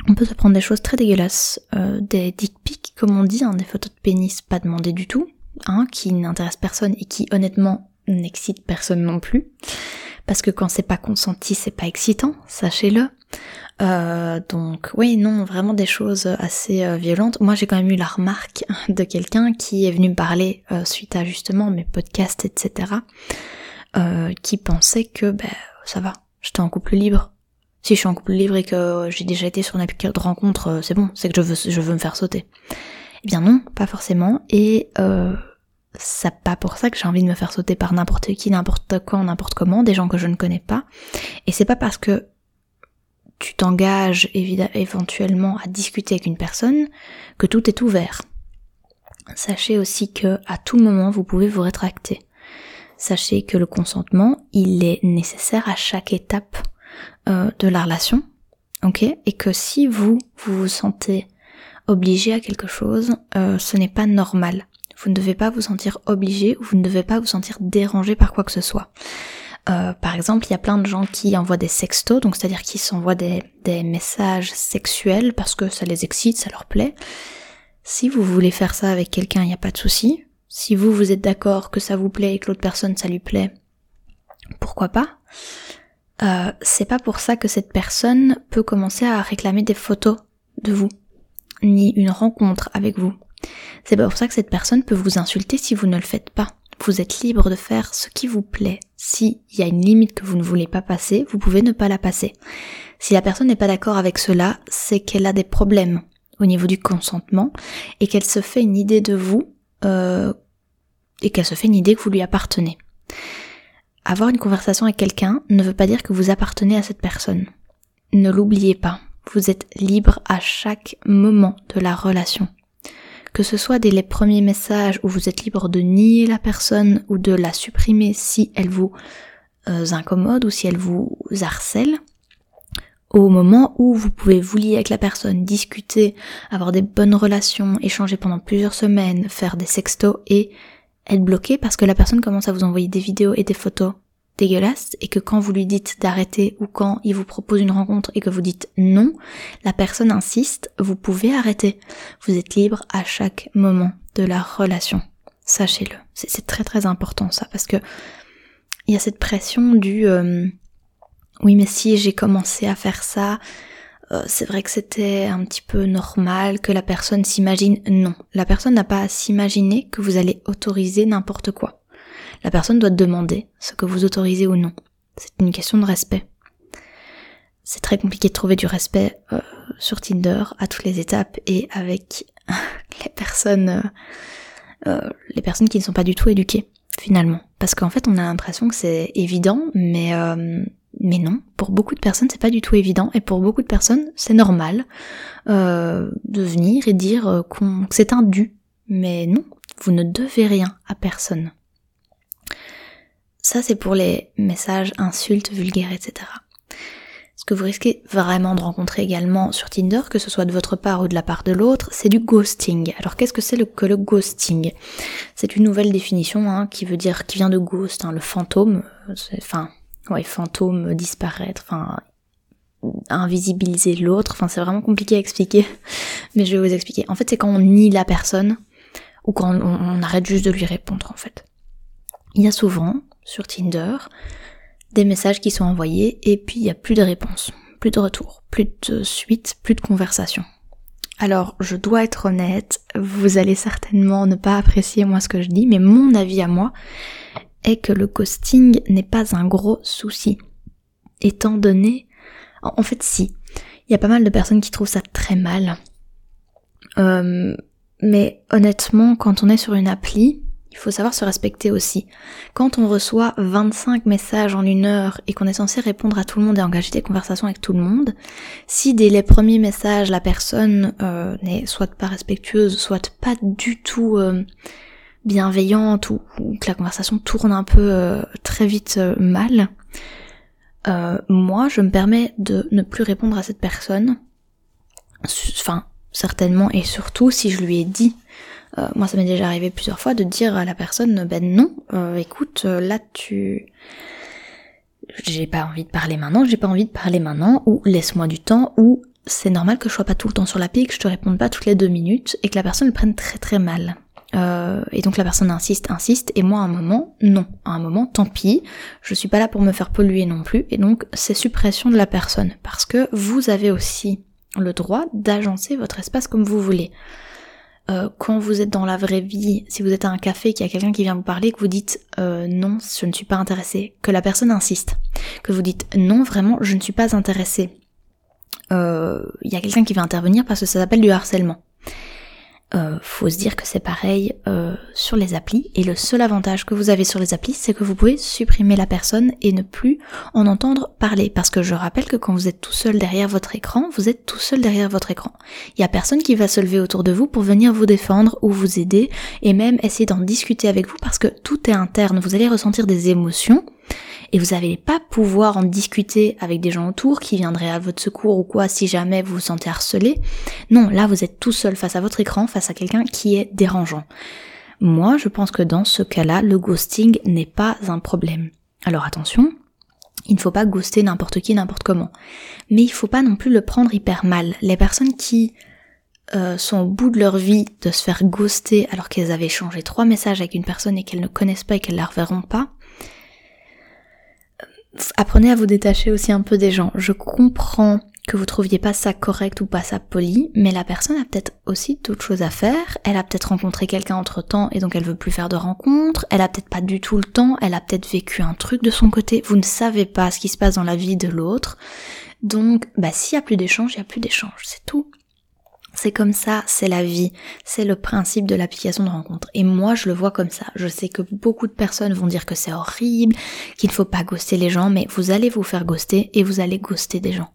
on peut se prendre des choses très dégueulasses, euh, des dick pics comme on dit, hein, des photos de pénis pas demandées du tout, hein, qui n'intéressent personne et qui honnêtement n'excitent personne non plus. Parce que quand c'est pas consenti, c'est pas excitant, sachez-le. Euh, donc oui, non, vraiment des choses assez euh, violentes. Moi j'ai quand même eu la remarque *laughs* de quelqu'un qui est venu me parler suite à justement mes podcasts, etc. qui pensait que ben ça va, j'étais en couple libre, si je suis en couple libre et que j'ai déjà été sur une application de rencontre, euh, c'est bon, c'est que je veux, je veux me faire sauter. Eh bien non, pas forcément. Et euh, c'est pas pour ça que j'ai envie de me faire sauter par n'importe qui, n'importe quand, n'importe comment, des gens que je ne connais pas. Et c'est pas parce que tu t'engages éventuellement à discuter avec une personne que tout est ouvert. Sachez aussi que à tout moment vous pouvez vous rétracter. Sachez que le consentement, il est nécessaire à chaque étape euh, de la relation, ok Et que si vous, vous vous sentez obligé à quelque chose, euh, ce n'est pas normal. Vous ne devez pas vous sentir obligé ou vous ne devez pas vous sentir dérangé par quoi que ce soit. Euh, par exemple, il y a plein de gens qui envoient des sextos, donc c'est-à-dire qui s'envoient des, des messages sexuels parce que ça les excite, ça leur plaît. Si vous voulez faire ça avec quelqu'un, il n'y a pas de souci. Si vous, vous êtes d'accord que ça vous plaît et que l'autre personne, ça lui plaît, pourquoi pas? Euh, c'est pas pour ça que cette personne peut commencer à réclamer des photos de vous, ni une rencontre avec vous. C'est pas pour ça que cette personne peut vous insulter si vous ne le faites pas. Vous êtes libre de faire ce qui vous plaît. S'il y a une limite que vous ne voulez pas passer, vous pouvez ne pas la passer. Si la personne n'est pas d'accord avec cela, c'est qu'elle a des problèmes au niveau du consentement et qu'elle se fait une idée de vous euh, et qu'elle se fait une idée que vous lui appartenez. Avoir une conversation avec quelqu'un ne veut pas dire que vous appartenez à cette personne. Ne l'oubliez pas, vous êtes libre à chaque moment de la relation. Que ce soit dès les premiers messages où vous êtes libre de nier la personne ou de la supprimer si elle vous euh, incommode ou si elle vous harcèle, au moment où vous pouvez vous lier avec la personne, discuter, avoir des bonnes relations, échanger pendant plusieurs semaines, faire des sextos et être bloqué parce que la personne commence à vous envoyer des vidéos et des photos dégueulasses et que quand vous lui dites d'arrêter ou quand il vous propose une rencontre et que vous dites non, la personne insiste, vous pouvez arrêter. Vous êtes libre à chaque moment de la relation. Sachez-le. C'est très très important ça parce que il y a cette pression du euh, oui mais si j'ai commencé à faire ça, euh, c'est vrai que c'était un petit peu normal que la personne s'imagine. Non, la personne n'a pas à s'imaginer que vous allez autoriser n'importe quoi. La personne doit demander ce que vous autorisez ou non. C'est une question de respect. C'est très compliqué de trouver du respect euh, sur Tinder à toutes les étapes et avec *laughs* les personnes, euh, les personnes qui ne sont pas du tout éduquées finalement. Parce qu'en fait, on a l'impression que c'est évident, mais mais non, pour beaucoup de personnes c'est pas du tout évident et pour beaucoup de personnes c'est normal euh, de venir et dire euh, que c'est un dû. Mais non, vous ne devez rien à personne. Ça c'est pour les messages, insultes, vulgaires, etc. Ce que vous risquez vraiment de rencontrer également sur Tinder, que ce soit de votre part ou de la part de l'autre, c'est du ghosting. Alors qu'est-ce que c'est que le ghosting? C'est une nouvelle définition hein, qui veut dire, qui vient de ghost, hein, le fantôme, enfin ouais, fantôme, disparaître, enfin invisibiliser l'autre, enfin c'est vraiment compliqué à expliquer, *laughs* mais je vais vous expliquer. En fait c'est quand on nie la personne ou quand on, arrête juste de lui répondre en fait. Il y a souvent sur Tinder des messages qui sont envoyés et puis il y a plus de réponse, plus de retour, plus de suite, plus de conversation. Alors, je dois être honnête, vous allez certainement ne pas apprécier moi ce que je dis, mais mon avis à moi, est que le ghosting n'est pas un gros souci. Étant donné... En fait si, il y a pas mal de personnes qui trouvent ça très mal. Euh, mais honnêtement, quand on est sur une appli, il faut savoir se respecter aussi. Quand on reçoit 25 messages en une heure et qu'on est censé répondre à tout le monde et engager des conversations avec tout le monde, si dès les premiers messages la personne euh, n'est soit pas respectueuse, soit pas du tout euh, bienveillante ou, que la conversation tourne un peu euh, très vite euh, mal, euh, moi je me permets de ne plus répondre à cette personne. Enfin, certainement et surtout si je lui ai dit, moi ça m'est déjà arrivé plusieurs fois de dire à la personne, ben non, écoute, là tu j'ai pas envie de parler maintenant, j'ai pas envie de parler maintenant, ou laisse-moi du temps, ou c'est normal que je sois pas tout le temps sur la pile, que je te réponde pas toutes les deux minutes, et que la personne le prenne très très mal. Euh, et donc la personne insiste, insiste, et moi à un moment, non. À un moment, tant pis, je suis pas là pour me faire polluer non plus, et donc c'est suppression de la personne, parce que vous avez aussi le droit d'agencer votre espace comme vous voulez. Euh, quand vous êtes dans la vraie vie, si vous êtes à un café, qu'il y a quelqu'un qui vient vous parler, que vous dites euh, non, je ne suis pas intéressé, que la personne insiste, que vous dites non, vraiment, je ne suis pas intéressé, il y a quelqu'un qui va intervenir parce que ça s'appelle du harcèlement euh, faut se dire que c'est pareil euh, sur les applis. Et le seul avantage que vous avez sur les applis c'est que vous pouvez supprimer la personne et ne plus en entendre parler. Parce que je rappelle que quand vous êtes tout seul derrière votre écran vous êtes tout seul derrière votre écran. Il y a personne qui va se lever autour de vous pour venir vous défendre ou vous aider et même essayer d'en discuter avec vous parce que tout est interne. Vous allez ressentir des émotions et vous n'allez pas pouvoir en discuter avec des gens autour qui viendraient à votre secours ou quoi si jamais vous vous sentez harcelé. Non, là vous êtes tout seul face à votre écran, face à quelqu'un qui est dérangeant. Moi, je pense que dans ce cas-là, le ghosting n'est pas un problème. Alors attention, il ne faut pas ghoster n'importe qui, n'importe comment. Mais il faut pas non plus le prendre hyper mal. Les personnes qui euh, sont au bout de leur vie de se faire ghoster alors qu'elles avaient échangé trois messages avec une personne et qu'elles ne connaissent pas et qu'elles la reverront pas, apprenez à vous détacher aussi un peu des gens. Je comprends que vous trouviez pas ça correct ou pas ça poli, mais la personne a peut-être aussi d'autres choses à faire. Elle a peut-être rencontré quelqu'un entre temps et donc elle veut plus faire de rencontres. Elle a peut-être pas du tout le temps. Elle a peut-être vécu un truc de son côté. Vous ne savez pas ce qui se passe dans la vie de l'autre. Donc, bah, s'il y a plus d'échange, il y a plus d'échange. C'est tout. C'est comme ça, c'est la vie, c'est le principe de l'application de rencontre. Et moi, je le vois comme ça. Je sais que beaucoup de personnes vont dire que c'est horrible, qu'il ne faut pas ghoster les gens, mais vous allez vous faire ghoster et vous allez ghoster des gens.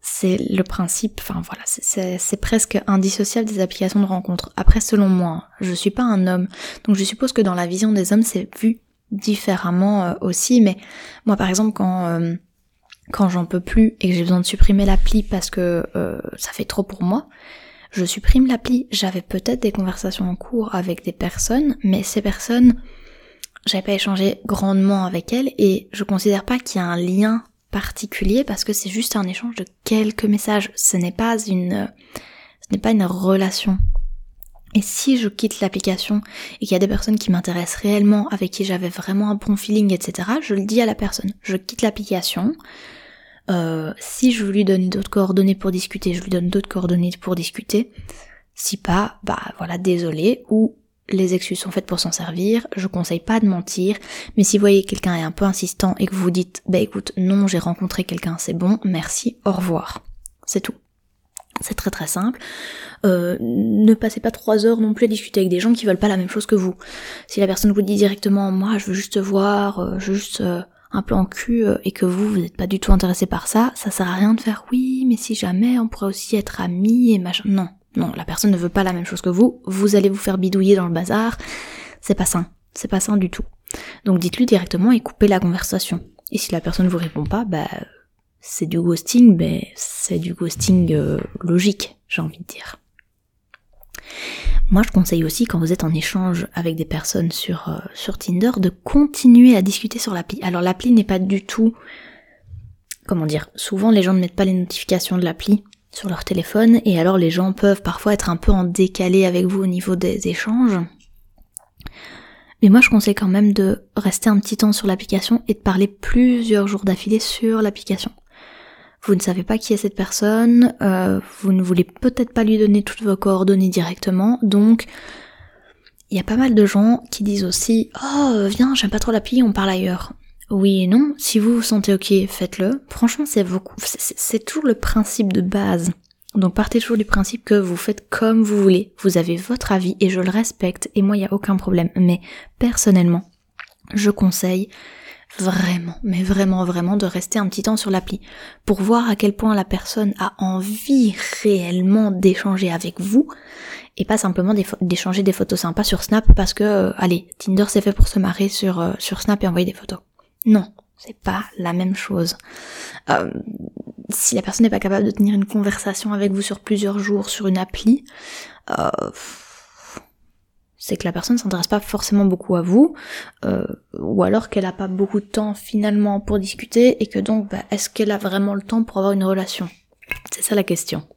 C'est le principe, enfin voilà, c'est presque indissociable des applications de rencontre. Après, selon moi, je suis pas un homme, donc je suppose que dans la vision des hommes, c'est vu différemment euh, aussi. Mais moi, par exemple, quand euh, quand j'en peux plus et que j'ai besoin de supprimer l'appli parce que euh, ça fait trop pour moi, je supprime l'appli. J'avais peut-être des conversations en cours avec des personnes, mais ces personnes, j'avais pas échangé grandement avec elles et je considère pas qu'il y a un lien particulier parce que c'est juste un échange de quelques messages. Ce n'est pas une, ce n'est pas une relation. Et si je quitte l'application et qu'il y a des personnes qui m'intéressent réellement, avec qui j'avais vraiment un bon feeling, etc., je le dis à la personne. Je quitte l'application. Euh, si je lui donne d'autres coordonnées pour discuter, je lui donne d'autres coordonnées pour discuter. Si pas, bah voilà, désolé. Ou les excuses sont faites pour s'en servir. Je conseille pas de mentir. Mais si vous voyez quelqu'un est un peu insistant et que vous vous dites, bah écoute, non, j'ai rencontré quelqu'un, c'est bon, merci, au revoir. C'est tout. C'est très très simple. Euh, ne passez pas trois heures non plus à discuter avec des gens qui veulent pas la même chose que vous. Si la personne vous dit directement moi je veux juste te voir, euh, juste euh, un plan cul et que vous vous n'êtes pas du tout intéressé par ça, ça sert à rien de faire oui mais si jamais on pourrait aussi être amis et machin. Non, non, la personne ne veut pas la même chose que vous, vous allez vous faire bidouiller dans le bazar, c'est pas sain, c'est pas sain du tout. Donc dites-lui directement et coupez la conversation. Et si la personne vous répond pas, bah c'est du ghosting, mais c'est du ghosting euh, logique, j'ai envie de dire. Moi, je conseille aussi quand vous êtes en échange avec des personnes sur, euh, sur Tinder de continuer à discuter sur l'appli. Alors l'appli n'est pas du tout... Comment dire Souvent les gens ne mettent pas les notifications de l'appli sur leur téléphone et alors les gens peuvent parfois être un peu en décalé avec vous au niveau des échanges. Mais moi je conseille quand même de rester un petit temps sur l'application et de parler plusieurs jours d'affilée sur l'application vous ne savez pas qui est cette personne, euh, vous ne voulez peut-être pas lui donner toutes vos coordonnées directement, donc il y a pas mal de gens qui disent aussi Oh viens, j'aime pas trop l'appli, on parle ailleurs. Oui et non, si vous vous sentez ok, faites-le. Franchement, c'est c'est toujours le principe de base. Donc partez toujours du principe que vous faites comme vous voulez, vous avez votre avis et je le respecte et moi il n'y a aucun problème. Mais personnellement, je conseille vraiment, mais vraiment, vraiment de rester un petit temps sur l'appli pour voir à quel point la personne a envie réellement d'échanger avec vous et pas simplement d'échanger des photos sympas sur Snap parce que, euh, allez, Tinder c'est fait pour se marrer sur, euh, sur Snap et envoyer des photos. Non, c'est pas la même chose. Euh, si la personne n'est pas capable de tenir une conversation avec vous sur plusieurs jours sur une appli, euh, c'est que la personne ne s'intéresse pas forcément beaucoup à vous, euh, ou alors qu'elle n'a pas beaucoup de temps finalement pour discuter, et que donc bah, est-ce qu'elle a vraiment le temps pour avoir une relation? C'est ça la question.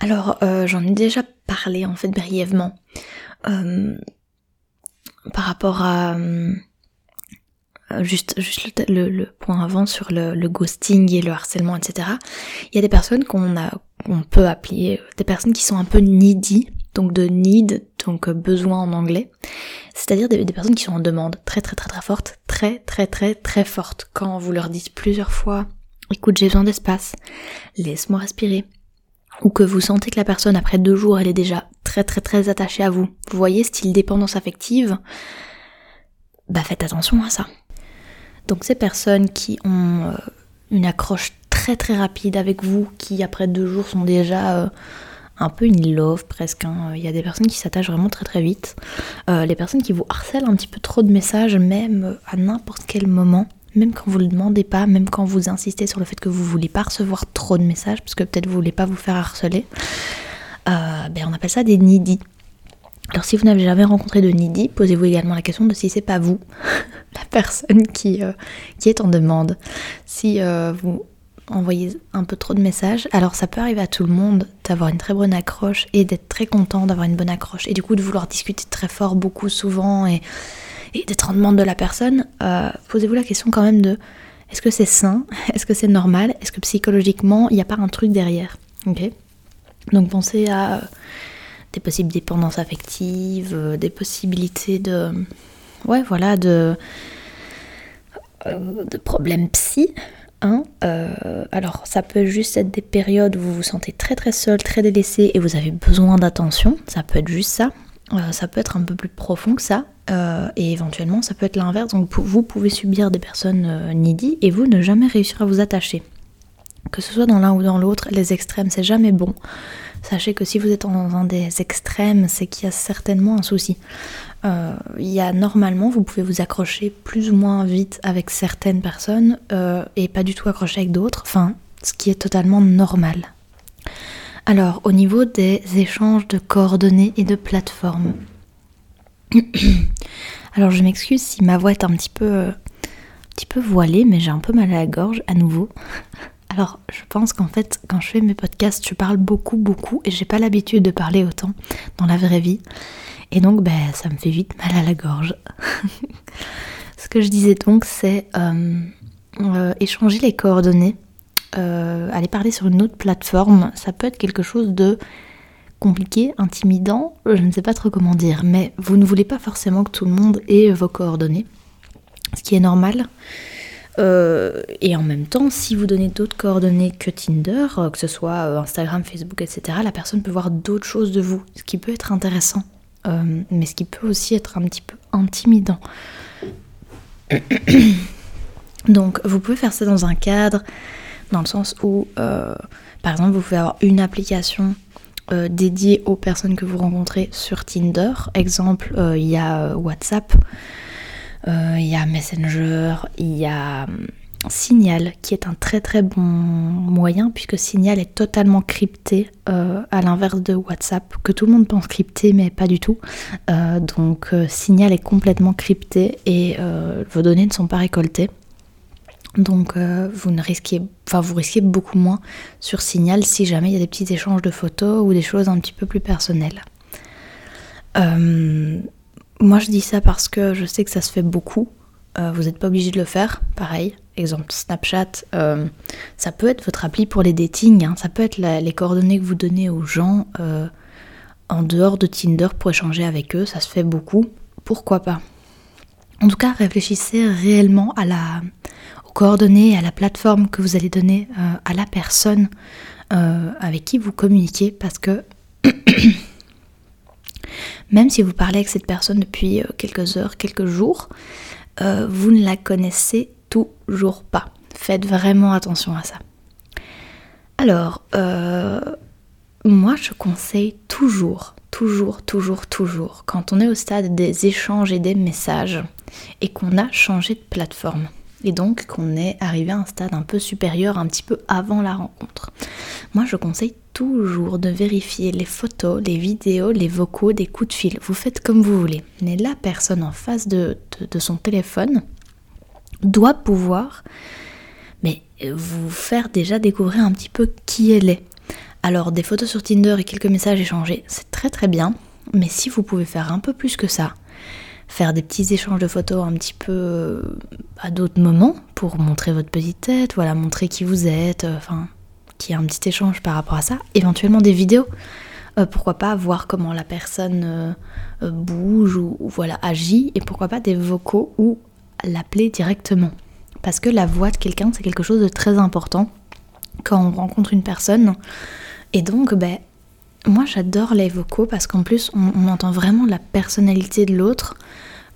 Alors euh, j'en ai déjà parlé en fait brièvement euh, par rapport à juste, le, point avant sur le, ghosting et le harcèlement, etc. Il y a des personnes qu'on qu'on peut appeler des personnes qui sont un peu needy, donc de need, donc euh, besoin en anglais, c'est-à-dire des, personnes qui sont en demande. Très très très très forte, très très très très forte. Quand vous leur dites plusieurs fois, écoute j'ai besoin d'espace, laisse-moi respirer, ou que vous sentez que la personne après deux jours elle est déjà très très très attachée à vous, vous voyez style dépendance affective, bah faites attention à ça. Donc ces personnes qui ont euh, une accroche très très rapide avec vous, qui après deux jours sont déjà euh, un peu une love presque. Hein. Il y a des personnes qui s'attachent vraiment très très vite. Euh, les personnes qui vous harcèlent un petit peu trop de messages, même à n'importe quel moment, même quand vous le demandez pas, même quand vous insistez sur le fait que vous voulez pas recevoir trop de messages, parce que peut-être vous voulez pas vous faire harceler, euh, ben on appelle ça des needy. Alors si vous n'avez jamais rencontré de needy, posez-vous également la question de si c'est pas vous, *laughs* la personne qui, euh, qui est en demande. Si vous envoyer un peu trop de messages. Alors ça peut arriver à tout le monde d'avoir une très bonne accroche et d'être très content d'avoir une bonne accroche et du coup de vouloir discuter très fort beaucoup souvent et, d'être en demande de la personne. Euh, posez-vous la question quand même de Est-ce que c'est sain? *laughs* Est-ce que c'est normal? Est-ce que psychologiquement, il n'y a pas un truc derrière? Ok Donc pensez à des possibles dépendances affectives, euh, des possibilités de... Ouais, voilà, de... Euh, de problèmes psy. Euh, alors, ça peut juste être des périodes où vous vous sentez très très seul, très délaissé et vous avez besoin d'attention. Ça peut être juste ça. ça peut être un peu plus profond que ça. et éventuellement, ça peut être l'inverse. Donc, vous pouvez subir des personnes needy et vous ne jamais réussir à vous attacher. Que ce soit dans l'un ou dans l'autre, les extrêmes, c'est jamais bon. Sachez que si vous êtes dans un des extrêmes, c'est qu'il y a certainement un souci. Euh, il y a normalement, vous pouvez vous accrocher plus ou moins vite avec certaines personnes euh, et pas du tout accrocher avec d'autres, enfin, ce qui est totalement normal. Alors, au niveau des échanges de coordonnées et de plateformes. *coughs* Alors, je m'excuse si ma voix est un petit peu, euh, un petit peu voilée, mais j'ai un peu mal à la gorge à nouveau. *laughs* Alors, je pense qu'en fait, quand je fais mes podcasts, je parle beaucoup, beaucoup, et j'ai pas l'habitude de parler autant dans la vraie vie. Et donc, ben, ça me fait vite mal à la gorge. *laughs* Ce que je disais donc, c'est euh, euh, échanger les coordonnées, euh, aller parler sur une autre plateforme, ça peut être quelque chose de compliqué, intimidant, je ne sais pas trop comment dire, mais vous ne voulez pas forcément que tout le monde ait vos coordonnées, ce qui est normal. Et en même temps, si vous donnez d'autres coordonnées que Tinder, que ce soit Instagram, Facebook, etc., la personne peut voir d'autres choses de vous, ce qui peut être intéressant, mais ce qui peut aussi être un petit peu intimidant. *coughs* Donc, vous pouvez faire ça dans un cadre, dans le sens où, par exemple, vous pouvez avoir une application dédiée aux personnes que vous rencontrez sur Tinder. Exemple, il y a WhatsApp. Euh, il y a Messenger, il y a hum, Signal qui est un très très bon moyen puisque Signal est totalement crypté euh, à l'inverse de WhatsApp que tout le monde pense crypté mais pas du tout. Euh, donc Signal est complètement crypté et vos données ne sont pas récoltées. Donc vous ne risquez, enfin vous risquez beaucoup moins sur Signal si jamais il y a des petits échanges de photos ou des choses un petit peu plus personnelles. Moi, je dis ça parce que je sais que ça se fait beaucoup. Euh, vous n'êtes pas obligé de le faire. Pareil, exemple Snapchat, euh, ça peut être votre appli pour les dating. Hein. Ça peut être les coordonnées que vous donnez aux gens euh, en dehors de Tinder pour échanger avec eux. Ça se fait beaucoup. Pourquoi pas? En tout cas, réfléchissez réellement aux coordonnées, à la plateforme que vous allez donner à la personne avec qui vous communiquez parce que *coughs* Même si vous parlez avec cette personne depuis quelques heures, quelques jours, euh, vous ne la connaissez toujours pas. Faites vraiment attention à ça. Alors, euh, moi je conseille toujours, toujours, toujours, toujours, quand on est au stade des échanges et des messages et qu'on a changé de plateforme, et donc qu'on est arrivé à un stade un peu supérieur, un petit peu avant la rencontre. Moi, je conseille toujours de vérifier les photos, les vidéos, les vocaux des coups de fil. Vous faites comme vous voulez. Mais la personne en face de, son téléphone doit pouvoir mais vous faire déjà découvrir un petit peu qui elle est. Alors des photos sur Tinder et quelques messages échangés, c'est très très bien, mais si vous pouvez faire un peu plus que ça, faire des petits échanges de photos un petit peu euh, à d'autres moments pour montrer votre petite tête, voilà, montrer qui vous êtes, euh, enfin, qu'il y ait un petit échange par rapport à ça. Éventuellement des vidéos, euh, pourquoi pas voir comment la personne bouge ou, voilà agit, et pourquoi pas des vocaux ou l'appeler directement. Parce que la voix de quelqu'un, c'est quelque chose de très important quand on rencontre une personne. Et donc, ben, moi j'adore les vocaux parce qu'en plus on, entend vraiment la personnalité de l'autre.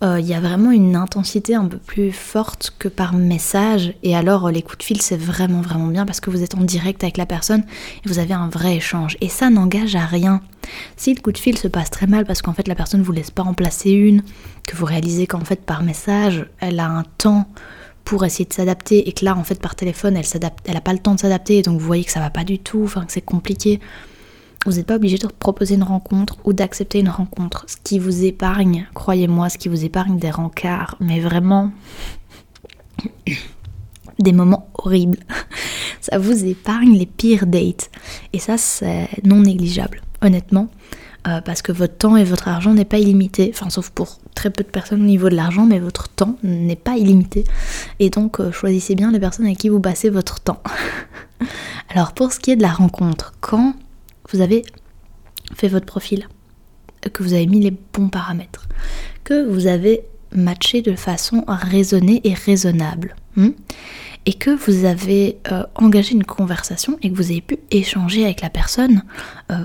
Euh, il y a vraiment une intensité un peu plus forte que par message. Et alors les coups de fil c'est vraiment vraiment bien parce que vous êtes en direct avec la personne et vous avez un vrai échange. Et ça n'engage à rien. Si le coup de fil se passe très mal parce qu'en fait la personne ne vous laisse pas remplacer une, que vous réalisez qu'en fait par message elle a un temps pour essayer de s'adapter et que là en fait par téléphone elle s'adapte, elle a pas le temps de s'adapter et donc vous voyez que ça va pas du tout, que c'est compliqué. Vous n'êtes pas obligé de proposer une rencontre ou d'accepter une rencontre. Ce qui vous épargne, croyez-moi, ce qui vous épargne des rencarts, mais vraiment *coughs* des moments horribles. *laughs* Ça vous épargne les pires dates. Et ça, c'est non négligeable, honnêtement. euh, parce que votre temps et votre argent n'est pas illimité, enfin sauf pour très peu de personnes au niveau de l'argent, mais votre temps n'est pas illimité. Et donc euh, choisissez bien les personnes avec qui vous passez votre temps. *laughs* Alors pour ce qui est de la rencontre, quand vous avez fait votre profil, que vous avez mis les bons paramètres, que vous avez matché de façon raisonnée et raisonnable, hmm, et que vous avez euh, engagé une conversation et que vous avez pu échanger avec la personne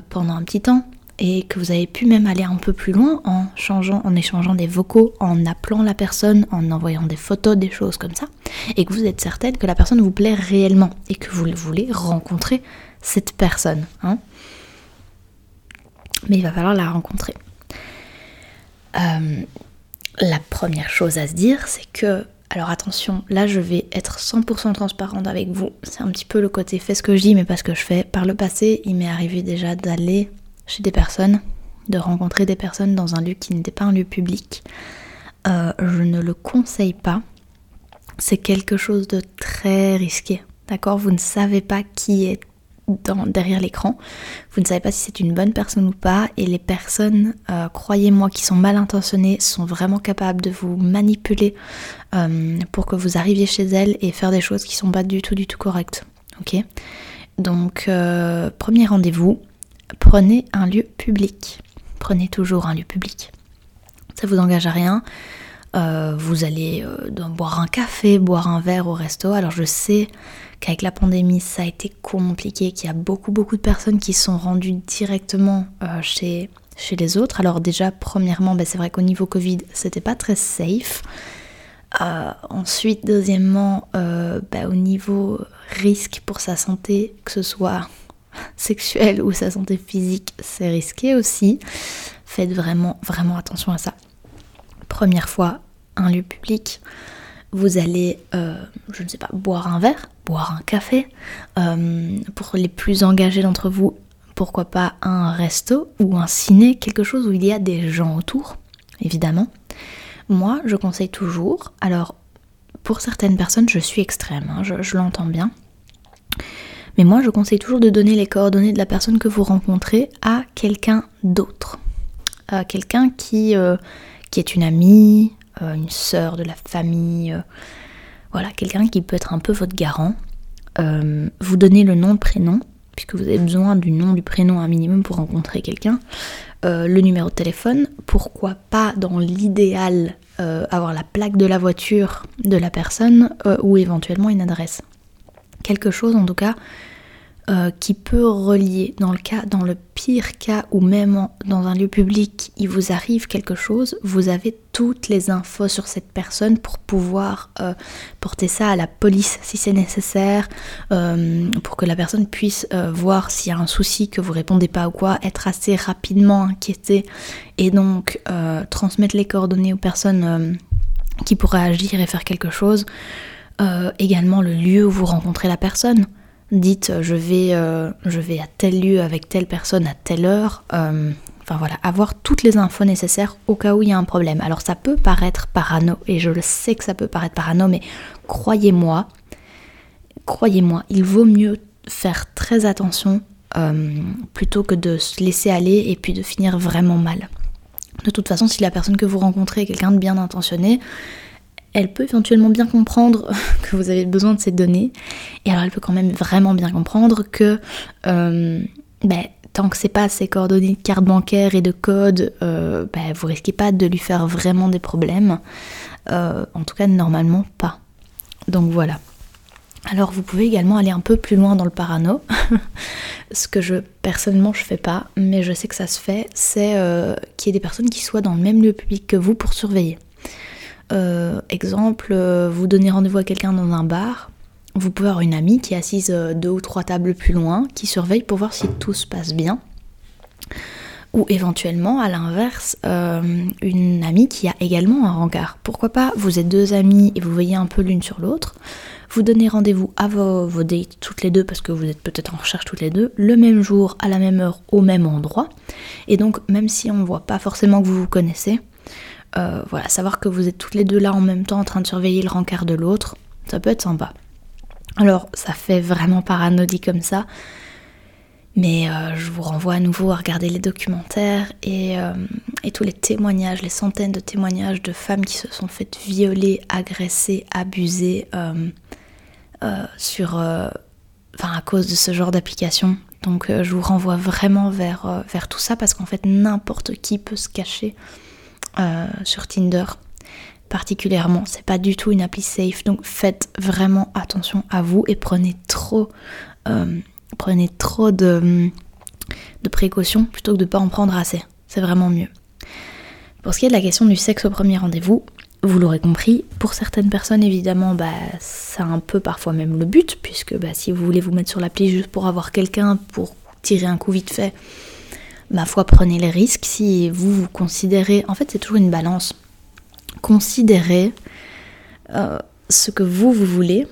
pendant un petit temps, et que vous avez pu même aller un peu plus loin en changeant, en échangeant des vocaux, en appelant la personne, en envoyant des photos, des choses comme ça, et que vous êtes certaine que la personne vous plaît réellement et que vous voulez rencontrer cette personne. Hein. Mais il va falloir la rencontrer. Euh, la première chose à se dire, c'est que alors attention, là je vais être 100% transparente avec vous. C'est un petit peu le côté fait ce que je dis, mais pas ce que je fais. Par le passé, il m'est arrivé déjà d'aller chez des personnes, de rencontrer des personnes dans un lieu qui n'était pas un lieu public. Euh, je ne le conseille pas. C'est quelque chose de très risqué. D'accord? Vous ne savez pas qui est derrière l'écran. Vous ne savez pas si c'est une bonne personne ou pas. Et les personnes, euh, croyez-moi, qui sont mal intentionnées, sont vraiment capables de vous manipuler euh, pour que vous arriviez chez elles et faire des choses qui sont pas du tout, du tout correctes. Ok? Donc, premier rendez-vous, prenez un lieu public. Prenez toujours un lieu public. Ça vous engage à rien. Euh, vous allez euh, boire un café, boire un verre au resto. Alors je sais qu'avec la pandémie ça a été compliqué, qu'il y a beaucoup beaucoup de personnes qui sont rendues directement euh, chez, chez les autres. Alors déjà premièrement, ben, c'est vrai qu'au niveau Covid c'était pas très safe. ensuite, deuxièmement, ben, au niveau risque pour sa santé, que ce soit *laughs* sexuelle ou sa santé physique, c'est risqué aussi. Faites vraiment, vraiment attention à ça. Première fois, un lieu public, vous allez, euh, je ne sais pas, boire un verre, boire un café. Euh, pour les plus engagés d'entre vous, pourquoi pas un resto ou un ciné, quelque chose où il y a des gens autour, évidemment. Moi, je conseille toujours, alors pour certaines personnes, je suis extrême, hein, je l'entends bien. Mais moi, je conseille toujours de donner les coordonnées de la personne que vous rencontrez à quelqu'un d'autre. À quelqu'un qui, euh, qui est une amie, euh, une sœur de la famille. Euh, voilà, quelqu'un qui peut être un peu votre garant. vous donnez le nom, le prénom, puisque vous avez besoin du nom, du prénom un minimum pour rencontrer quelqu'un. le numéro de téléphone. Pourquoi pas, dans l'idéal, avoir la plaque de la voiture de la personne ou éventuellement une adresse quelque chose en tout cas euh, qui peut relier dans le cas, dans le pire cas ou même dans un lieu public, il vous arrive quelque chose, vous avez toutes les infos sur cette personne pour pouvoir euh, porter ça à la police si c'est nécessaire, euh, pour que la personne puisse voir s'il y a un souci que vous répondez pas ou quoi, être assez rapidement inquiété et donc transmettre les coordonnées aux personnes qui pourraient agir et faire quelque chose. Également le lieu où vous rencontrez la personne. Dites euh, je vais, euh, je vais à tel lieu avec telle personne à telle heure. enfin voilà, avoir toutes les infos nécessaires au cas où il y a un problème. Alors ça peut paraître parano, et je le sais que ça peut paraître parano, mais croyez-moi, croyez-moi, il vaut mieux faire très attention plutôt que de se laisser aller et puis de finir vraiment mal. De toute façon, si la personne que vous rencontrez est quelqu'un de bien intentionné, elle peut éventuellement bien comprendre *laughs* que vous avez besoin de ces données. Et alors elle peut quand même vraiment bien comprendre que euh, ben, tant que c'est pas ses coordonnées de carte bancaire et de code, euh, ben, vous risquez pas de lui faire vraiment des problèmes. Euh, en tout cas, normalement pas. Donc voilà. Alors vous pouvez également aller un peu plus loin dans le parano. *laughs* Ce que je personnellement je fais pas, mais je sais que ça se fait, c'est qu'il y ait des personnes qui soient dans le même lieu public que vous pour surveiller. Euh, exemple, euh, vous donnez rendez-vous à quelqu'un dans un bar, vous pouvez avoir une amie qui est assise euh, deux ou trois tables plus loin, qui surveille pour voir si tout se passe bien. Ou éventuellement, à l'inverse, une amie qui a également un rencard. Pourquoi pas, vous êtes deux amies et vous voyez un peu l'une sur l'autre, vous donnez rendez-vous à vos, vos, dates toutes les deux parce que vous êtes peut-être en recherche toutes les deux, le même jour, à la même heure, au même endroit. Et donc, même si on ne voit pas forcément que vous vous connaissez, euh, voilà, savoir que vous êtes toutes les deux là en même temps en train de surveiller le rencard de l'autre, ça peut être sympa. Alors, ça fait vraiment paranodie comme ça. Mais euh, je vous renvoie à nouveau à regarder les documentaires et, euh, et, tous les témoignages, les centaines de témoignages de femmes qui se sont faites violer, agresser, abuser à cause de ce genre d'application. Donc je vous renvoie vraiment vers, vers tout ça parce qu'en fait n'importe qui peut se cacher sur Tinder particulièrement. C'est pas du tout une appli safe. Donc faites vraiment attention à vous et prenez trop prenez trop de, précautions plutôt que de pas en prendre assez. C'est vraiment mieux. Pour ce qui est de la question du sexe au premier rendez-vous, vous l'aurez compris, pour certaines personnes évidemment, bah, c'est un peu parfois même le but, puisque bah, si vous voulez vous mettre sur l'appli juste pour avoir quelqu'un, pour tirer un coup vite fait, ma foi, prenez les risques. Si vous vous considérez, en fait c'est toujours une balance, considérez euh, ce que vous, vous voulez,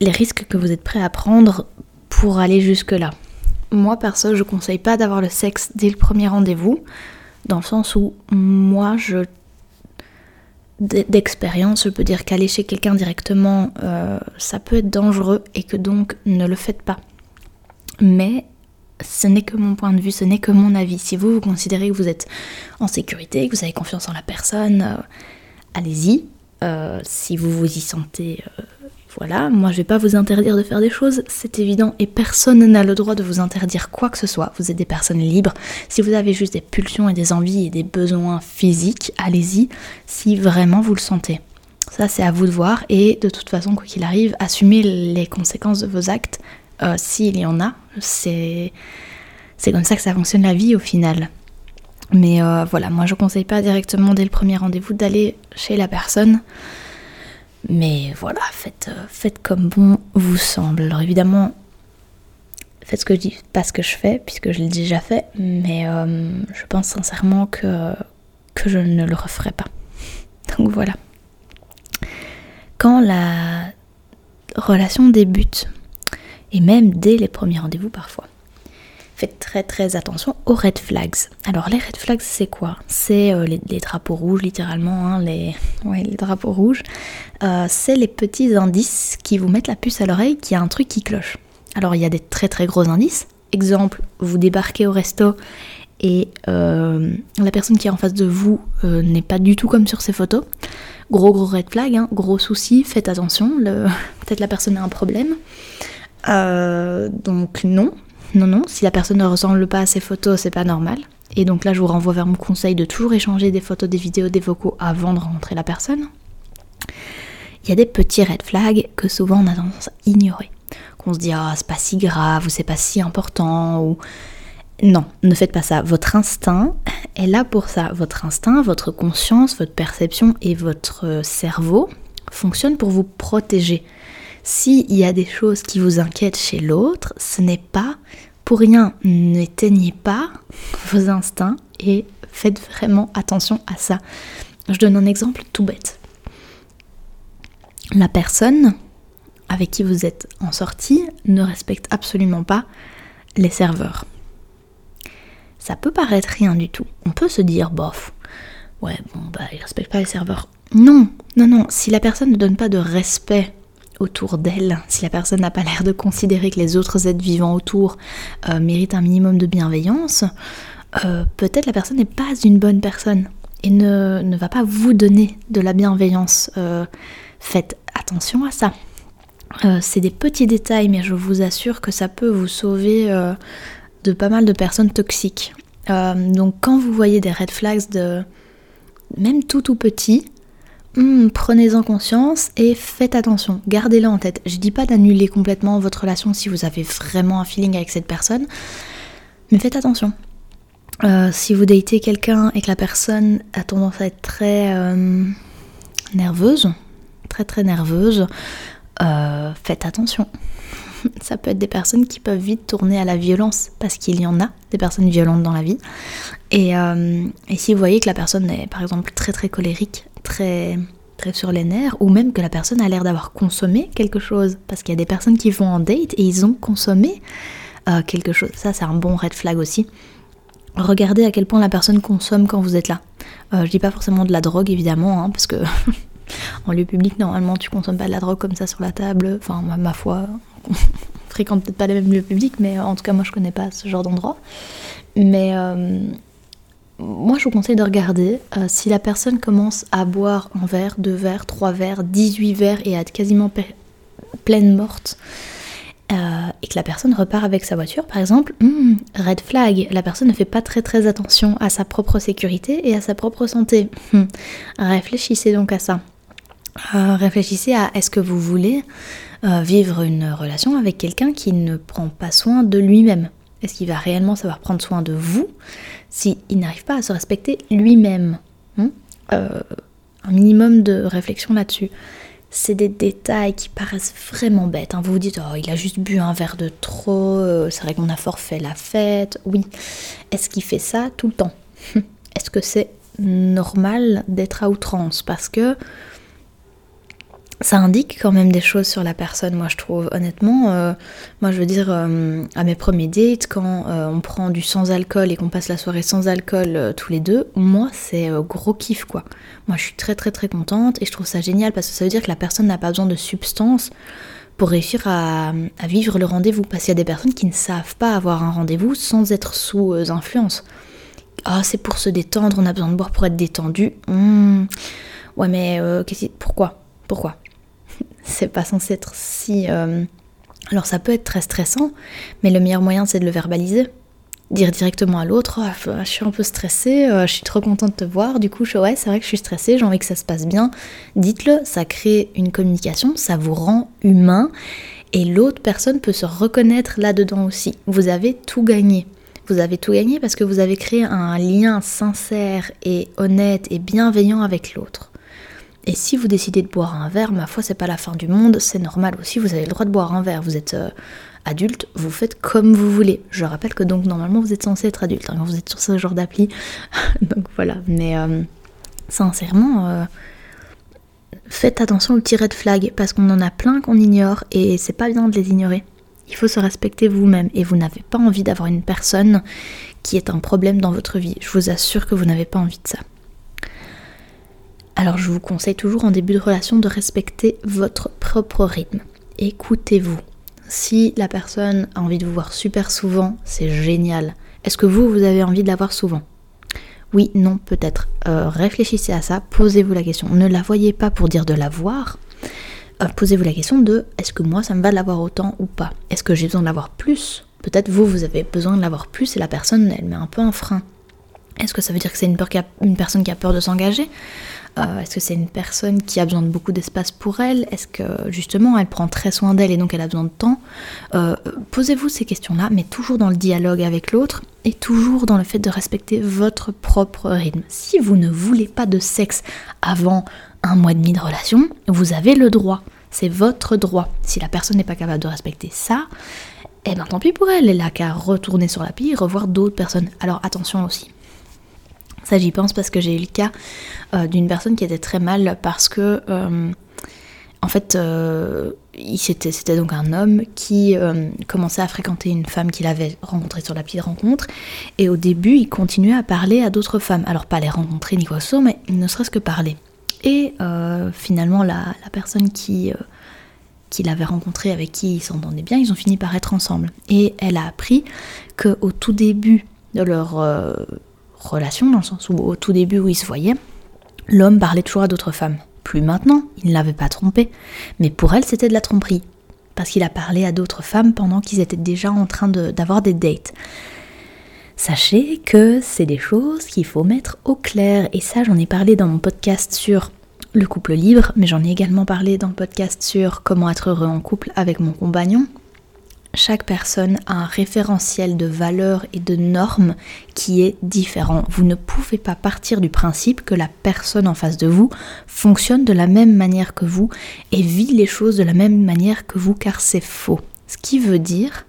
les risques que vous êtes prêt à prendre pour aller jusque-là. Moi, perso, je conseille pas d'avoir le sexe dès le premier rendez-vous, dans le sens où moi, je d'expérience, je peux dire qu'aller chez quelqu'un directement, euh, ça peut être dangereux et que donc ne le faites pas. Mais ce n'est que mon point de vue, ce n'est que mon avis. Si vous, vous considérez que vous êtes en sécurité, que vous avez confiance en la personne, euh, allez-y. Euh, si vous vous y sentez voilà, moi je vais pas vous interdire de faire des choses, c'est évident, et personne n'a le droit de vous interdire quoi que ce soit. Vous êtes des personnes libres. Si vous avez juste des pulsions et des envies et des besoins physiques, allez-y, si vraiment vous le sentez. Ça c'est à vous de voir, et de toute façon, quoi qu'il arrive, assumez les conséquences de vos actes, euh, s'il y en a. C'est comme ça que ça fonctionne la vie au final. Mais euh, voilà, moi je conseille pas directement dès le premier rendez-vous d'aller chez la personne. Mais voilà, faites, euh, faites comme bon vous semble. Alors évidemment, faites ce que je dis, pas ce que je fais, puisque je l'ai déjà fait, mais euh, je pense sincèrement que, que je ne le referai pas. *laughs* Donc voilà. Quand la relation débute, et même dès les premiers rendez-vous parfois, faites très très attention aux red flags. Alors les red flags c'est quoi? C'est euh, les, drapeaux rouges littéralement, hein, les, *laughs* les drapeaux rouges. Euh, c'est les petits indices qui vous mettent la puce à l'oreille qu'il y a un truc qui cloche. Alors il y a des très très gros indices. Exemple, vous débarquez au resto et euh, la personne qui est en face de vous n'est pas du tout comme sur ces photos. Gros gros red flag, hein, gros souci, faites attention, *laughs* peut-être la personne a un problème. Donc non, non, non, si la personne ne ressemble pas à ses photos, c'est pas normal. Et donc là, je vous renvoie vers mon conseil de toujours échanger des photos, des vidéos, des vocaux avant de rencontrer la personne. Il y a des petits red flags que souvent on a tendance à ignorer. Qu'on se dit, ah, c'est pas si grave, ou c'est pas si important, ou. Non, ne faites pas ça. Votre instinct est là pour ça. Votre instinct, votre conscience, votre perception et votre cerveau fonctionnent pour vous protéger. S'il y a des choses qui vous inquiètent chez l'autre, ce n'est pas pour rien. N'éteignez pas vos instincts et faites vraiment attention à ça. Je donne un exemple tout bête. La personne avec qui vous êtes en sortie ne respecte absolument pas les serveurs. Ça peut paraître rien du tout. On peut se dire, bof, ouais, bon, bah, il respecte pas les serveurs. Non, non, non, si la personne ne donne pas de respect autour d'elle, si la personne n'a pas l'air de considérer que les autres êtres vivants autour euh, méritent un minimum de bienveillance, euh, peut-être la personne n'est pas une bonne personne et ne, ne, va pas vous donner de la bienveillance. Euh, faites attention à ça. C'est des petits détails, mais je vous assure que ça peut vous sauver de pas mal de personnes toxiques. donc quand vous voyez des red flags de même tout tout petit, Hmm, prenez-en conscience et faites attention, gardez-le en tête. Je dis pas d'annuler complètement votre relation si vous avez vraiment un feeling avec cette personne, mais faites attention. Euh, si vous datez quelqu'un et que la personne a tendance à être très euh, nerveuse, très très nerveuse, euh, faites attention. *laughs* Ça peut être des personnes qui peuvent vite tourner à la violence, parce qu'il y en a des personnes violentes dans la vie. Et, et si vous voyez que la personne est par exemple très très colérique, très, très sur les nerfs, ou même que la personne a l'air d'avoir consommé quelque chose, parce qu'il y a des personnes qui vont en date et ils ont consommé euh, quelque chose. Ça, c'est un bon red flag aussi. Regardez à quel point la personne consomme quand vous êtes là. Euh, je dis pas forcément de la drogue évidemment, hein, parce que *laughs* en lieu public normalement tu consommes pas de la drogue comme ça sur la table. Enfin ma, ma foi, on *laughs* fréquente peut-être pas les mêmes lieux publics, mais en tout cas moi je connais pas ce genre d'endroit. Mais euh, moi je vous conseille de regarder euh, si la personne commence à boire un verre, deux verres, trois verres, 18 verres et à être quasiment pleine morte. et que la personne repart avec sa voiture, par exemple, hmm, red flag, la personne ne fait pas très très attention à sa propre sécurité et à sa propre santé. Hmm. Réfléchissez donc à ça. réfléchissez à est-ce que vous voulez euh, vivre une relation avec quelqu'un qui ne prend pas soin de lui-même? Est-ce qu'il va réellement savoir prendre soin de vous s'il n'arrive pas à se respecter lui-même hein? Euh, Un minimum de réflexion là-dessus. C'est des détails qui paraissent vraiment bêtes. Hein. Vous vous dites, oh, il a juste bu un verre de trop, euh, c'est vrai qu'on a fort fait la fête. Oui. Est-ce qu'il fait ça tout le temps? *laughs* Est-ce que c'est normal d'être à outrance? Parce que ça indique quand même des choses sur la personne, moi je trouve. Honnêtement, euh, moi je veux dire, euh, à mes premiers dates, quand euh, on prend du sans alcool et qu'on passe la soirée sans alcool tous les deux, moi c'est gros kiff quoi. Moi je suis très très très contente et je trouve ça génial parce que ça veut dire que la personne n'a pas besoin de substance pour réussir à, vivre le rendez-vous. Parce qu'il y a des personnes qui ne savent pas avoir un rendez-vous sans être sous influence. Ah, c'est pour se détendre, on a besoin de boire pour être détendu. Hmm. Ouais, mais pourquoi? Pourquoi? C'est pas censé être si... Euh, alors ça peut être très stressant, mais le meilleur moyen c'est de le verbaliser. Dire directement à l'autre, oh, je suis un peu stressée, euh, je suis trop contente de te voir, du coup, je, ouais, c'est vrai que je suis stressée, j'ai envie que ça se passe bien. Dites-le, ça crée une communication, ça vous rend humain, et l'autre personne peut se reconnaître là-dedans aussi. Vous avez tout gagné. Vous avez tout gagné parce que vous avez créé un lien sincère et honnête et bienveillant avec l'autre. Et si vous décidez de boire un verre, ma foi, c'est pas la fin du monde, c'est normal aussi, vous avez le droit de boire un verre. Vous êtes euh, adulte, vous faites comme vous voulez. Je rappelle que donc normalement vous êtes censé être adulte hein, quand vous êtes sur ce genre d'appli. *laughs* donc voilà, mais euh, sincèrement, euh, faites attention aux petits red flags parce qu'on en a plein qu'on ignore et c'est pas bien de les ignorer. Il faut se respecter vous-même et vous n'avez pas envie d'avoir une personne qui est un problème dans votre vie. Je vous assure que vous n'avez pas envie de ça. Alors je vous conseille toujours en début de relation de respecter votre propre rythme. Écoutez-vous. Si la personne a envie de vous voir super souvent, c'est génial. Est-ce que vous, vous avez envie de la voir souvent? Oui, non, peut-être. Euh, réfléchissez à ça, posez-vous la question. Ne la voyez pas pour dire de la voir. Euh, posez-vous la question de est-ce que moi ça me va de l'avoir autant ou pas? Est-ce que j'ai besoin de l'avoir plus? Peut-être vous, vous avez besoin de l'avoir plus et la personne, elle met un peu un frein. Est-ce que ça veut dire que c'est une, personne qui a peur de s'engager? Euh, Est-ce que c'est une personne qui a besoin de beaucoup d'espace pour elle? Est-ce que justement elle prend très soin d'elle et donc elle a besoin de temps? Euh, Posez-vous ces questions-là, mais toujours dans le dialogue avec l'autre et toujours dans le fait de respecter votre propre rythme. Si vous ne voulez pas de sexe avant un mois et demi de relation, vous avez le droit. C'est votre droit. Si la personne n'est pas capable de respecter ça, eh ben tant pis pour elle, elle a qu'à retourner sur la pile revoir d'autres personnes. Alors attention aussi, ça, j'y pense parce que j'ai eu le cas euh, d'une personne qui était très mal parce que, euh, en fait, euh, c'était donc un homme qui commençait à fréquenter une femme qu'il avait rencontrée sur la petite rencontre. Et au début, il continuait à parler à d'autres femmes. Alors, pas les rencontrer ni quoi que ce soit, mais ne serait-ce que parler. Et finalement, la, personne qui qu'il avait rencontré, avec qui il s'entendait bien, ils ont fini par être ensemble. Et elle a appris qu'au tout début de leur relation, dans le sens où au tout début où ils se voyaient, l'homme parlait toujours à d'autres femmes. Plus maintenant, il ne l'avait pas trompée, mais pour elle c'était de la tromperie, parce qu'il a parlé à d'autres femmes pendant qu'ils étaient déjà en train d'avoir des dates. Sachez que c'est des choses qu'il faut mettre au clair, et ça j'en ai parlé dans mon podcast sur le couple libre, mais j'en ai également parlé dans le podcast sur comment être heureux en couple avec mon compagnon, chaque personne a un référentiel de valeurs et de normes qui est différent. Vous ne pouvez pas partir du principe que la personne en face de vous fonctionne de la même manière que vous et vit les choses de la même manière que vous car c'est faux. Ce qui veut dire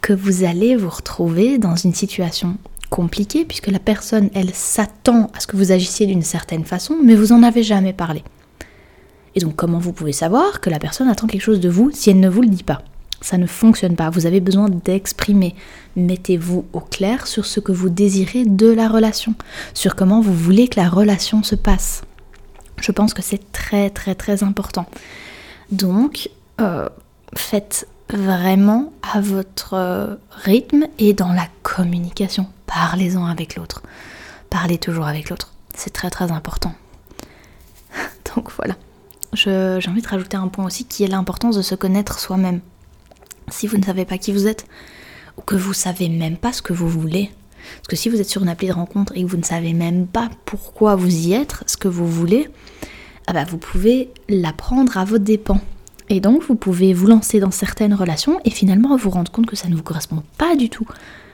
que vous allez vous retrouver dans une situation compliquée puisque la personne, elle s'attend à ce que vous agissiez d'une certaine façon mais vous en avez jamais parlé. Et donc comment vous pouvez savoir que la personne attend quelque chose de vous si elle ne vous le dit pas? Ça ne fonctionne pas. Vous avez besoin d'exprimer. Mettez-vous au clair sur ce que vous désirez de la relation, sur comment vous voulez que la relation se passe. Je pense que c'est très très très important. Donc, euh, faites vraiment à votre euh, rythme et dans la communication. Parlez-en avec l'autre. Parlez toujours avec l'autre. C'est très très important. *laughs* Donc voilà. J'ai envie de rajouter un point aussi qui est l'importance de se connaître soi-même. Si vous ne savez pas qui vous êtes, ou que vous savez même pas ce que vous voulez, parce que si vous êtes sur une appli de rencontre et que vous ne savez même pas pourquoi vous y êtes, ce que vous voulez, ah bah vous pouvez l'apprendre à vos dépens. Et donc vous pouvez vous lancer dans certaines relations et finalement vous rendre compte que ça ne vous correspond pas du tout.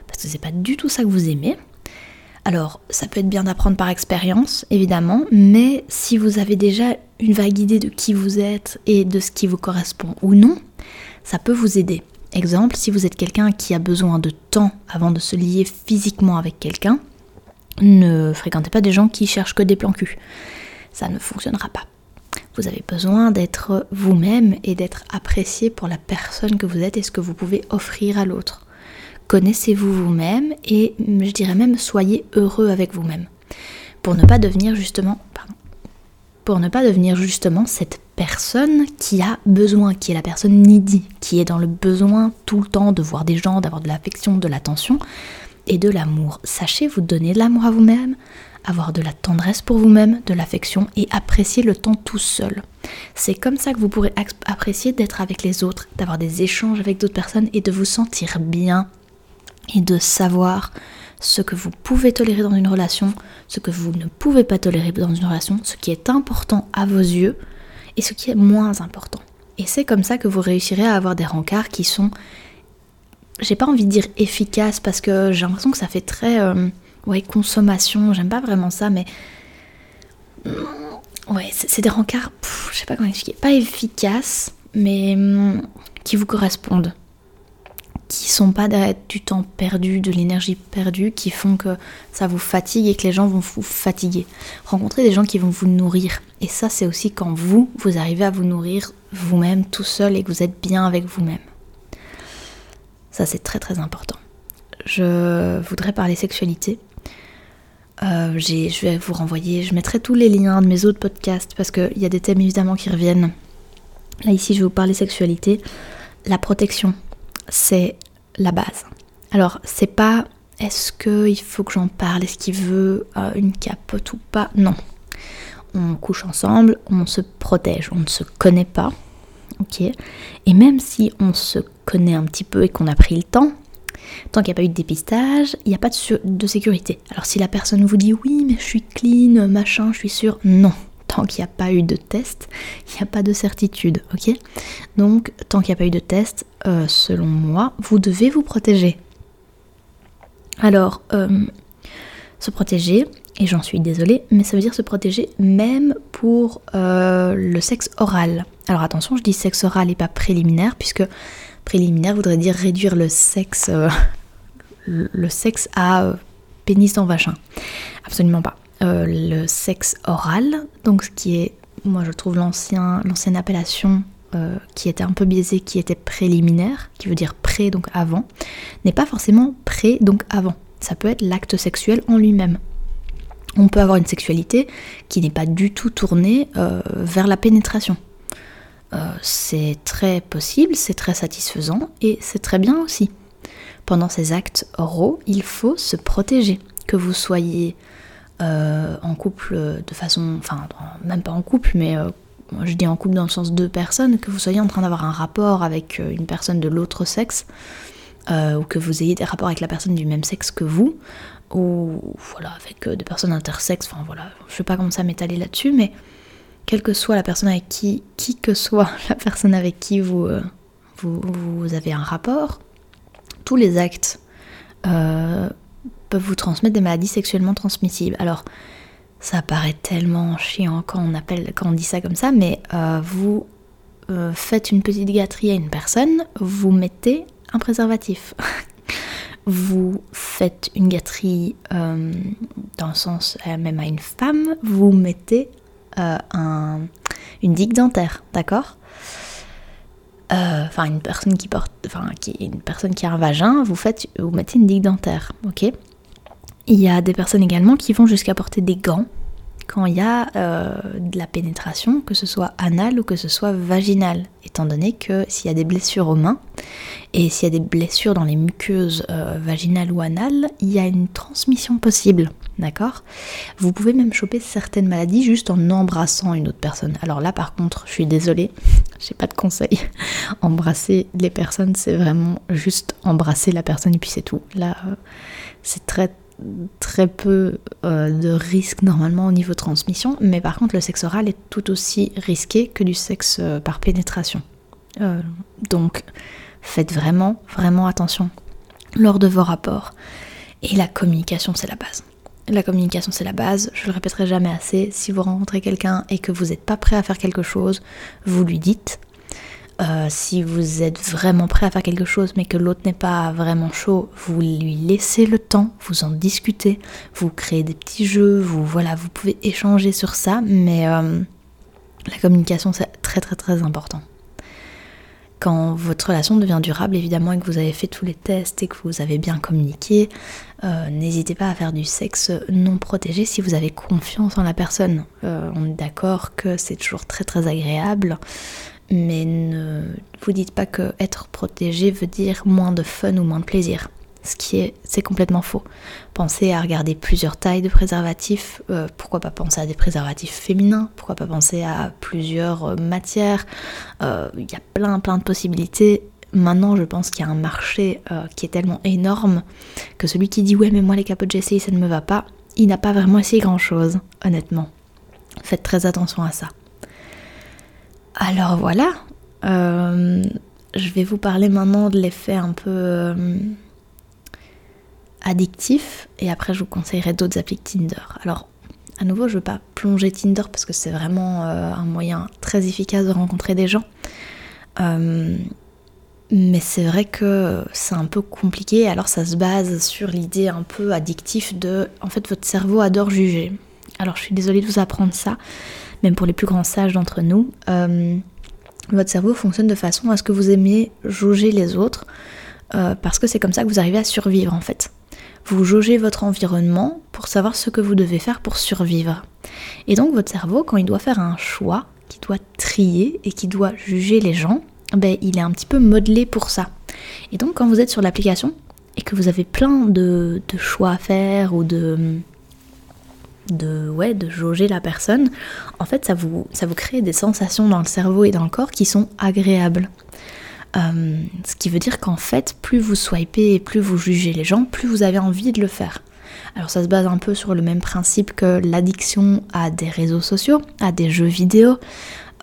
Parce que c'est pas du tout ça que vous aimez. Alors, ça peut être bien d'apprendre par expérience, évidemment, mais si vous avez déjà une vague idée de qui vous êtes et de ce qui vous correspond ou non, ça peut vous aider. Exemple, si vous êtes quelqu'un qui a besoin de temps avant de se lier physiquement avec quelqu'un, ne fréquentez pas des gens qui cherchent que des plans cul. Ça ne fonctionnera pas. Vous avez besoin d'être vous-même et d'être apprécié pour la personne que vous êtes et ce que vous pouvez offrir à l'autre. Connaissez-vous vous-même et je dirais même soyez heureux avec vous-même. Pour ne pas devenir justement, pardon, pour ne pas devenir justement cette personne qui a besoin, qui est la personne needy, qui est dans le besoin tout le temps de voir des gens, d'avoir de l'affection, de l'attention et de l'amour. Sachez vous donner de l'amour à vous-même, avoir de la tendresse pour vous-même, de l'affection et apprécier le temps tout seul. C'est comme ça que vous pourrez apprécier d'être avec les autres, d'avoir des échanges avec d'autres personnes et de vous sentir bien et de savoir ce que vous pouvez tolérer dans une relation, ce que vous ne pouvez pas tolérer dans une relation, ce qui est important à vos yeux et ce qui est moins important. Et c'est comme ça que vous réussirez à avoir des rencarts qui sont, j'ai pas envie de dire efficaces parce que j'ai l'impression que ça fait très euh, ouais, consommation, j'aime pas vraiment ça, mais ouais, c'est des rencarts, je sais pas comment expliquer, pas efficaces, mais hum, qui vous correspondent qui sont pas du temps perdu, de l'énergie perdue, qui font que ça vous fatigue et que les gens vont vous fatiguer. Rencontrez des gens qui vont vous nourrir. Et ça, c'est aussi quand vous, vous arrivez à vous nourrir vous-même tout seul et que vous êtes bien avec vous-même. Ça, c'est très très important. Je voudrais parler sexualité. Euh, je vais vous renvoyer, je mettrai tous les liens de mes autres podcasts parce qu'il y a des thèmes évidemment qui reviennent. Là, ici, je vais vous parler sexualité. La protection, c'est la base. Alors, c'est pas est-ce qu'il faut que j'en parle, est-ce qu'il veut euh, une capote ou pas? Non. On couche ensemble, on se protège, on ne se connaît pas. Ok? Et même si on se connaît un petit peu et qu'on a pris le temps, tant qu'il n'y a pas eu de dépistage, il n'y a pas de, de sécurité. Alors si la personne vous dit oui, mais je suis clean, machin, je suis sûre, non tant qu'il n'y a pas eu de test, il n'y a pas de certitude, ok? Donc, tant qu'il n'y a pas eu de test, euh, selon moi, vous devez vous protéger. Alors, euh, se protéger, et j'en suis désolée, mais ça veut dire se protéger même pour euh, le sexe oral. Alors attention, je dis sexe oral et pas préliminaire, puisque préliminaire voudrait dire réduire le sexe, *laughs* le sexe à pénis dans vagin. Absolument pas. Euh, le sexe oral, donc ce qui est, moi je trouve l'ancienne appellation euh, qui était un peu biaisée, qui était préliminaire, qui veut dire pré, donc avant, n'est pas forcément pré, donc avant. Ça peut être l'acte sexuel en lui-même. On peut avoir une sexualité qui n'est pas du tout tournée euh, vers la pénétration. c'est très possible, c'est très satisfaisant et c'est très bien aussi. Pendant ces actes oraux, il faut se protéger. Que vous soyez euh, en couple de façon, enfin même pas en couple, mais euh, je dis en couple dans le sens deux personnes, que vous soyez en train d'avoir un rapport avec euh, une personne de l'autre sexe, ou que vous ayez des rapports avec la personne du même sexe que vous, ou voilà, avec des personnes intersexes, enfin voilà, je sais pas comment ça m'étaler là-dessus, mais quelle que soit la personne avec qui, qui que soit *laughs* la personne avec qui vous, vous avez un rapport, tous les actes peuvent vous transmettre des maladies sexuellement transmissibles. Alors, ça paraît tellement chiant quand on, appelle, quand on dit ça comme ça, mais euh, vous euh, faites une petite gâterie à une personne, vous mettez un préservatif. *laughs* vous faites une gâterie euh, dans le sens même à une femme, vous mettez un, une digue dentaire, d'accord? Enfin, une personne qui porte, enfin, une personne qui a un vagin, vous faites, vous mettez une digue dentaire, ok? Il y a des personnes également qui vont jusqu'à porter des gants quand il y a euh, de la pénétration, que ce soit anal ou que ce soit vaginal, étant donné que s'il y a des blessures aux mains et s'il y a des blessures dans les muqueuses euh, vaginales ou anales, il y a une transmission possible, d'accord? Vous pouvez même choper certaines maladies juste en embrassant une autre personne. Alors là par contre, je suis désolée, *laughs* j'ai pas de conseil. *laughs* Embrasser les personnes, c'est vraiment juste embrasser la personne et puis c'est tout. Là, euh, c'est très très peu euh, de risques normalement au niveau transmission, mais par contre le sexe oral est tout aussi risqué que du sexe euh, par pénétration. Euh, donc faites vraiment, vraiment attention lors de vos rapports. Et la communication, c'est la base. La communication, c'est la base, je le répéterai jamais assez. Si vous rencontrez quelqu'un et que vous n'êtes pas prêt à faire quelque chose, vous lui dites, euh, si vous êtes vraiment prêt à faire quelque chose mais que l'autre n'est pas vraiment chaud, vous lui laissez le temps, vous en discutez, vous créez des petits jeux, vous voilà, vous pouvez échanger sur ça, mais euh, la communication c'est très très très important. Quand votre relation devient durable, évidemment, et que vous avez fait tous les tests et que vous avez bien communiqué, euh, n'hésitez pas à faire du sexe non protégé si vous avez confiance en la personne. on est d'accord que c'est toujours très très agréable mais ne vous dites pas que être protégé veut dire moins de fun ou moins de plaisir. Ce qui est, c'est complètement faux. Pensez à regarder plusieurs tailles de préservatifs. Euh, pourquoi pas penser à des préservatifs féminins Pourquoi pas penser à plusieurs euh, matières euh, Il y a plein, plein de possibilités. Maintenant, je pense qu'il y a un marché qui est tellement énorme que celui qui dit ouais, mais moi les j'ai essayé, ça ne me va pas, il n'a pas vraiment essayé grand chose, honnêtement. Faites très attention à ça. Alors voilà, euh, je vais vous parler maintenant de l'effet un peu euh, addictif et après je vous conseillerai d'autres applis Tinder. Alors à nouveau, je ne veux pas plonger Tinder parce que c'est vraiment euh, un moyen très efficace de rencontrer des gens. mais c'est vrai que c'est un peu compliqué, alors ça se base sur l'idée un peu addictive de en fait votre cerveau adore juger. Alors je suis désolée de vous apprendre ça, même pour les plus grands sages d'entre nous, euh, votre cerveau fonctionne de façon à ce que vous aimiez jauger les autres, euh, parce que c'est comme ça que vous arrivez à survivre en fait. Vous jaugez votre environnement pour savoir ce que vous devez faire pour survivre. Et donc votre cerveau, quand il doit faire un choix, qui doit trier et qui doit juger les gens, ben, il est un petit peu modelé pour ça. Et donc quand vous êtes sur l'application et que vous avez plein de choix à faire ou de, de, ouais, de jauger la personne, en fait, ça vous, ça vous crée des sensations dans le cerveau et dans le corps qui sont agréables. Euh, ce qui veut dire qu'en fait, plus vous swipez et plus vous jugez les gens, plus vous avez envie de le faire. Alors ça se base un peu sur le même principe que l'addiction à des réseaux sociaux, à des jeux vidéo.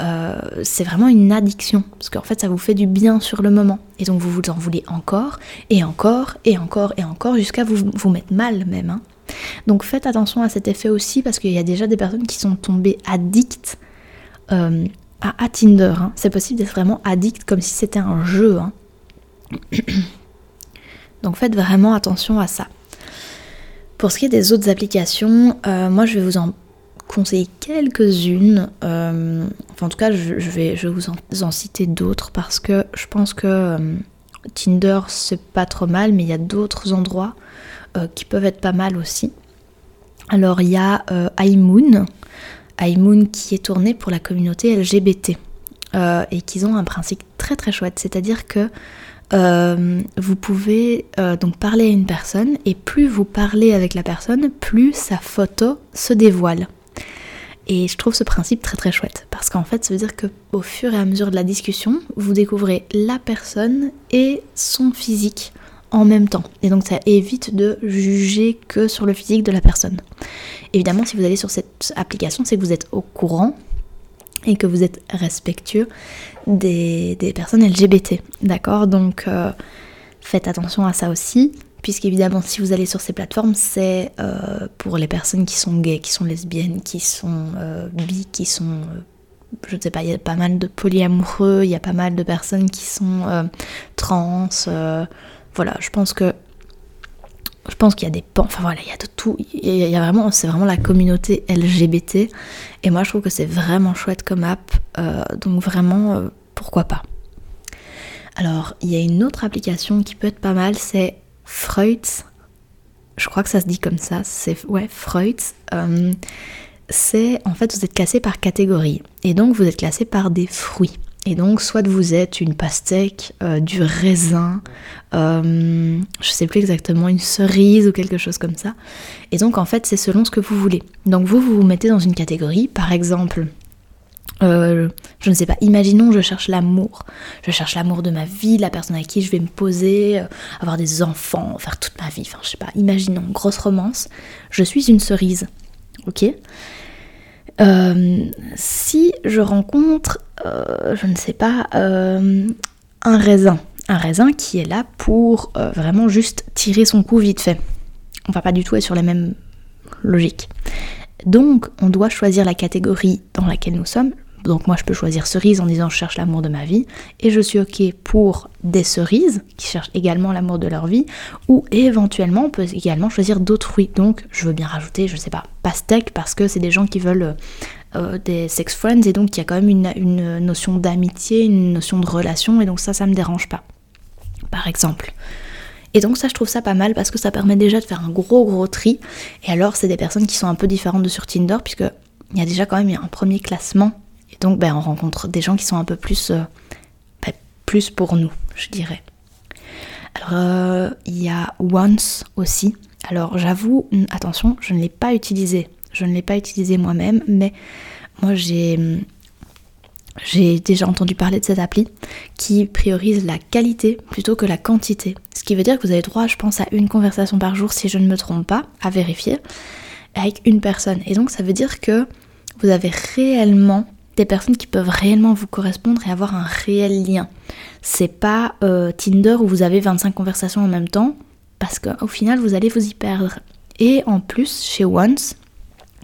Euh, c'est vraiment une addiction, parce qu'en fait ça vous fait du bien sur le moment. Et donc vous vous en voulez encore, et encore, et encore, et encore, jusqu'à vous vous mettre mal même. Hein. Donc faites attention à cet effet aussi parce qu'il y a déjà des personnes qui sont tombées addictes euh, à, Tinder. Hein. C'est possible d'être vraiment addict comme si c'était un jeu. Hein. *coughs* Donc faites vraiment attention à ça. Pour ce qui est des autres applications, euh, moi je vais vous en conseiller quelques-unes. Euh, en tout cas je, vais, vous en, citer d'autres parce que je pense que Tinder c'est pas trop mal mais il y a d'autres endroits euh, qui peuvent être pas mal aussi. Alors il y a euh, iMoon, iMoon qui est tourné pour la communauté LGBT euh, et qui ont un principe très très chouette, c'est-à-dire que vous pouvez donc parler à une personne et plus vous parlez avec la personne, plus sa photo se dévoile. Et je trouve ce principe très très chouette parce qu'en fait ça veut dire que au fur et à mesure de la discussion, vous découvrez la personne et son physique en même temps. Et donc ça évite de juger que sur le physique de la personne. Évidemment, si vous allez sur cette application, c'est que vous êtes au courant et que vous êtes respectueux des, personnes LGBT. D'accord? Donc euh, faites attention à ça aussi. Puisqu'évidemment, si vous allez sur ces plateformes, c'est euh, pour les personnes qui sont gays, qui sont lesbiennes, qui sont euh, bi, qui sont je ne sais pas, il y a pas mal de polyamoureux, il y a pas mal de personnes qui sont trans, voilà, je pense que je pense qu'il y a des enfin voilà, il y a de tout, il y a vraiment, c'est vraiment la communauté LGBT, et moi je trouve que c'est vraiment chouette comme app, euh, donc vraiment, euh, pourquoi pas. Alors, il y a une autre application qui peut être pas mal, c'est Freud. Je crois que ça se dit comme ça, c'est ouais. Euh, c'est en fait vous êtes classé par catégorie. Et donc vous êtes classé par des fruits. Et donc, soit vous êtes une pastèque, euh, du raisin, euh, je sais plus exactement, une cerise ou quelque chose comme ça. Et donc, en fait, c'est selon ce que vous voulez. Donc, vous, vous vous mettez dans une catégorie, par exemple, euh, je ne sais pas, imaginons je cherche l'amour. Je cherche l'amour de ma vie, la personne à qui je vais me poser, avoir des enfants, faire toute ma vie. Enfin, je sais pas, imaginons, grosse romance. Je suis une cerise. Ok? Si je rencontre euh, je ne sais pas, euh, un raisin. Un raisin qui est là pour euh, vraiment juste tirer son coup vite fait. On va pas du tout être sur la même logique. Donc, on doit choisir la catégorie dans laquelle nous sommes. Donc moi je peux choisir cerise en disant je cherche l'amour de ma vie et je suis ok pour des cerises qui cherchent également l'amour de leur vie ou éventuellement on peut également choisir d'autres fruits. Donc je veux bien rajouter je sais pas pastèque parce que c'est des gens qui veulent des sex friends et donc il y a quand même une, notion d'amitié, une notion de relation et donc ça, ça me dérange pas. Par exemple. Et donc ça, je trouve ça pas mal parce que ça permet déjà de faire un gros gros tri. Et alors, c'est des personnes qui sont un peu différentes de sur Tinder puisque il y a déjà quand même un premier classement. Et donc, ben, on rencontre des gens qui sont un peu plus, euh, ben, plus pour nous, je dirais. Alors, euh, il y a Once aussi. Alors, j'avoue, attention, je ne l'ai pas utilisé je ne l'ai pas utilisé moi-même, mais moi j'ai j'ai déjà entendu parler de cette appli qui priorise la qualité plutôt que la quantité. Ce qui veut dire que vous avez droit, je pense, à une conversation par jour, si je ne me trompe pas, à vérifier, avec une personne. Et donc ça veut dire que vous avez réellement des personnes qui peuvent réellement vous correspondre et avoir un réel lien. C'est pas euh, Tinder où vous avez 25 conversations en même temps, parce qu'au final vous allez vous y perdre. Et en plus, chez Once,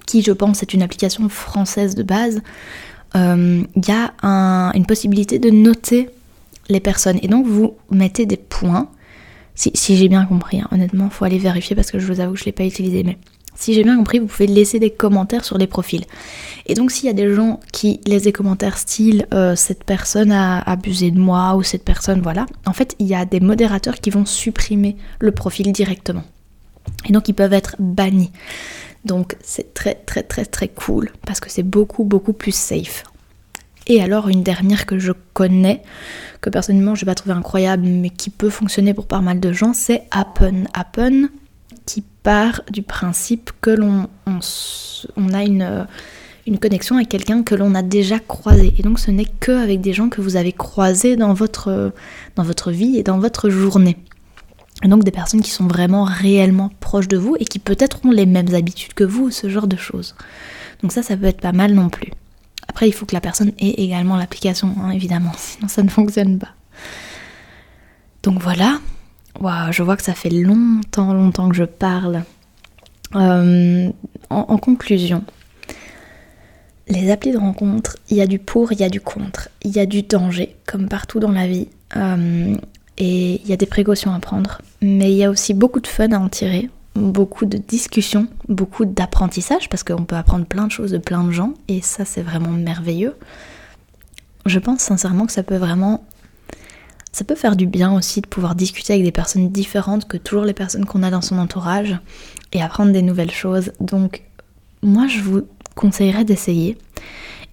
qui je pense est une application française de base, il euh, y a une possibilité de noter les personnes. Et donc vous mettez des points, si, j'ai bien compris, hein. honnêtement, il faut aller vérifier parce que je vous avoue que je ne l'ai pas utilisé, mais si j'ai bien compris, vous pouvez laisser des commentaires sur les profils. Et donc s'il y a des gens qui laissent des commentaires style euh, cette personne a abusé de moi ou cette personne, voilà, en fait il y a des modérateurs qui vont supprimer le profil directement. Et donc ils peuvent être bannis. Donc c'est très très très très cool parce que c'est beaucoup beaucoup plus safe. Et alors une dernière que je connais, que personnellement je vais pas trouver incroyable mais qui peut fonctionner pour pas mal de gens, c'est Appen. Appen qui part du principe que l'on on, a une, une connexion avec quelqu'un que l'on a déjà croisé. Et donc ce n'est que avec des gens que vous avez croisés dans votre, dans votre vie et dans votre journée. Et donc des personnes qui sont vraiment réellement proches de vous et qui peut-être ont les mêmes habitudes que vous, ce genre de choses. Donc ça, ça peut être pas mal non plus. Après, il faut que la personne ait également l'application, hein, évidemment, *laughs* sinon ça ne fonctionne pas. Donc voilà. Je vois que ça fait longtemps, longtemps que je parle. Euh, en, conclusion, les applis de rencontre, il y a du pour, il y a du contre, il y a du danger, comme partout dans la vie. Euh, et il y a des précautions à prendre. Mais il y a aussi beaucoup de fun à en tirer, beaucoup de discussions, beaucoup d'apprentissage, parce qu'on peut apprendre plein de choses de plein de gens, et ça c'est vraiment merveilleux. Je pense sincèrement que ça peut vraiment... Ça peut faire du bien aussi de pouvoir discuter avec des personnes différentes que toujours les personnes qu'on a dans son entourage, et apprendre des nouvelles choses. Donc moi je vous conseillerais d'essayer.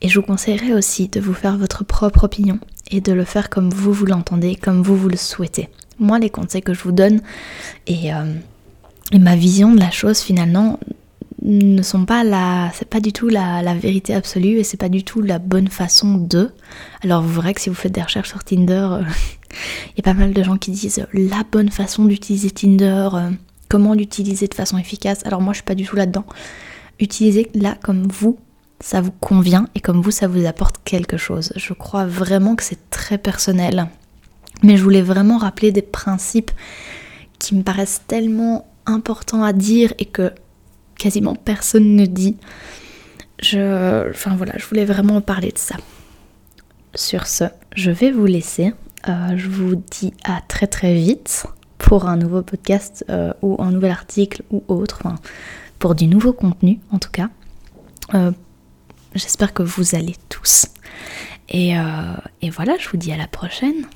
Et je vous conseillerais aussi de vous faire votre propre opinion et de le faire comme vous vous l'entendez, comme vous vous le souhaitez. Moi, les conseils que je vous donne et, euh, ma vision de la chose finalement ne sont pas la, c'est pas du tout la, vérité absolue et c'est pas du tout la bonne façon de. Alors vous verrez que si vous faites des recherches sur Tinder, euh, *laughs* il y a pas mal de gens qui disent la bonne façon d'utiliser Tinder, euh, comment l'utiliser de façon efficace. Alors moi je suis pas du tout là-dedans. Utilisez-la comme vous ça vous convient et comme vous, ça vous apporte quelque chose. Je crois vraiment que c'est très personnel. Mais je voulais vraiment rappeler des principes qui me paraissent tellement importants à dire et que quasiment personne ne dit. Je, enfin voilà, je voulais vraiment parler de ça. Sur ce, je vais vous laisser. Euh, je vous dis à très très vite pour un nouveau podcast euh, ou un nouvel article ou autre, enfin, pour du nouveau contenu en tout cas. Euh, J'espère que vous allez tous. Et, euh, et voilà, je vous dis à la prochaine.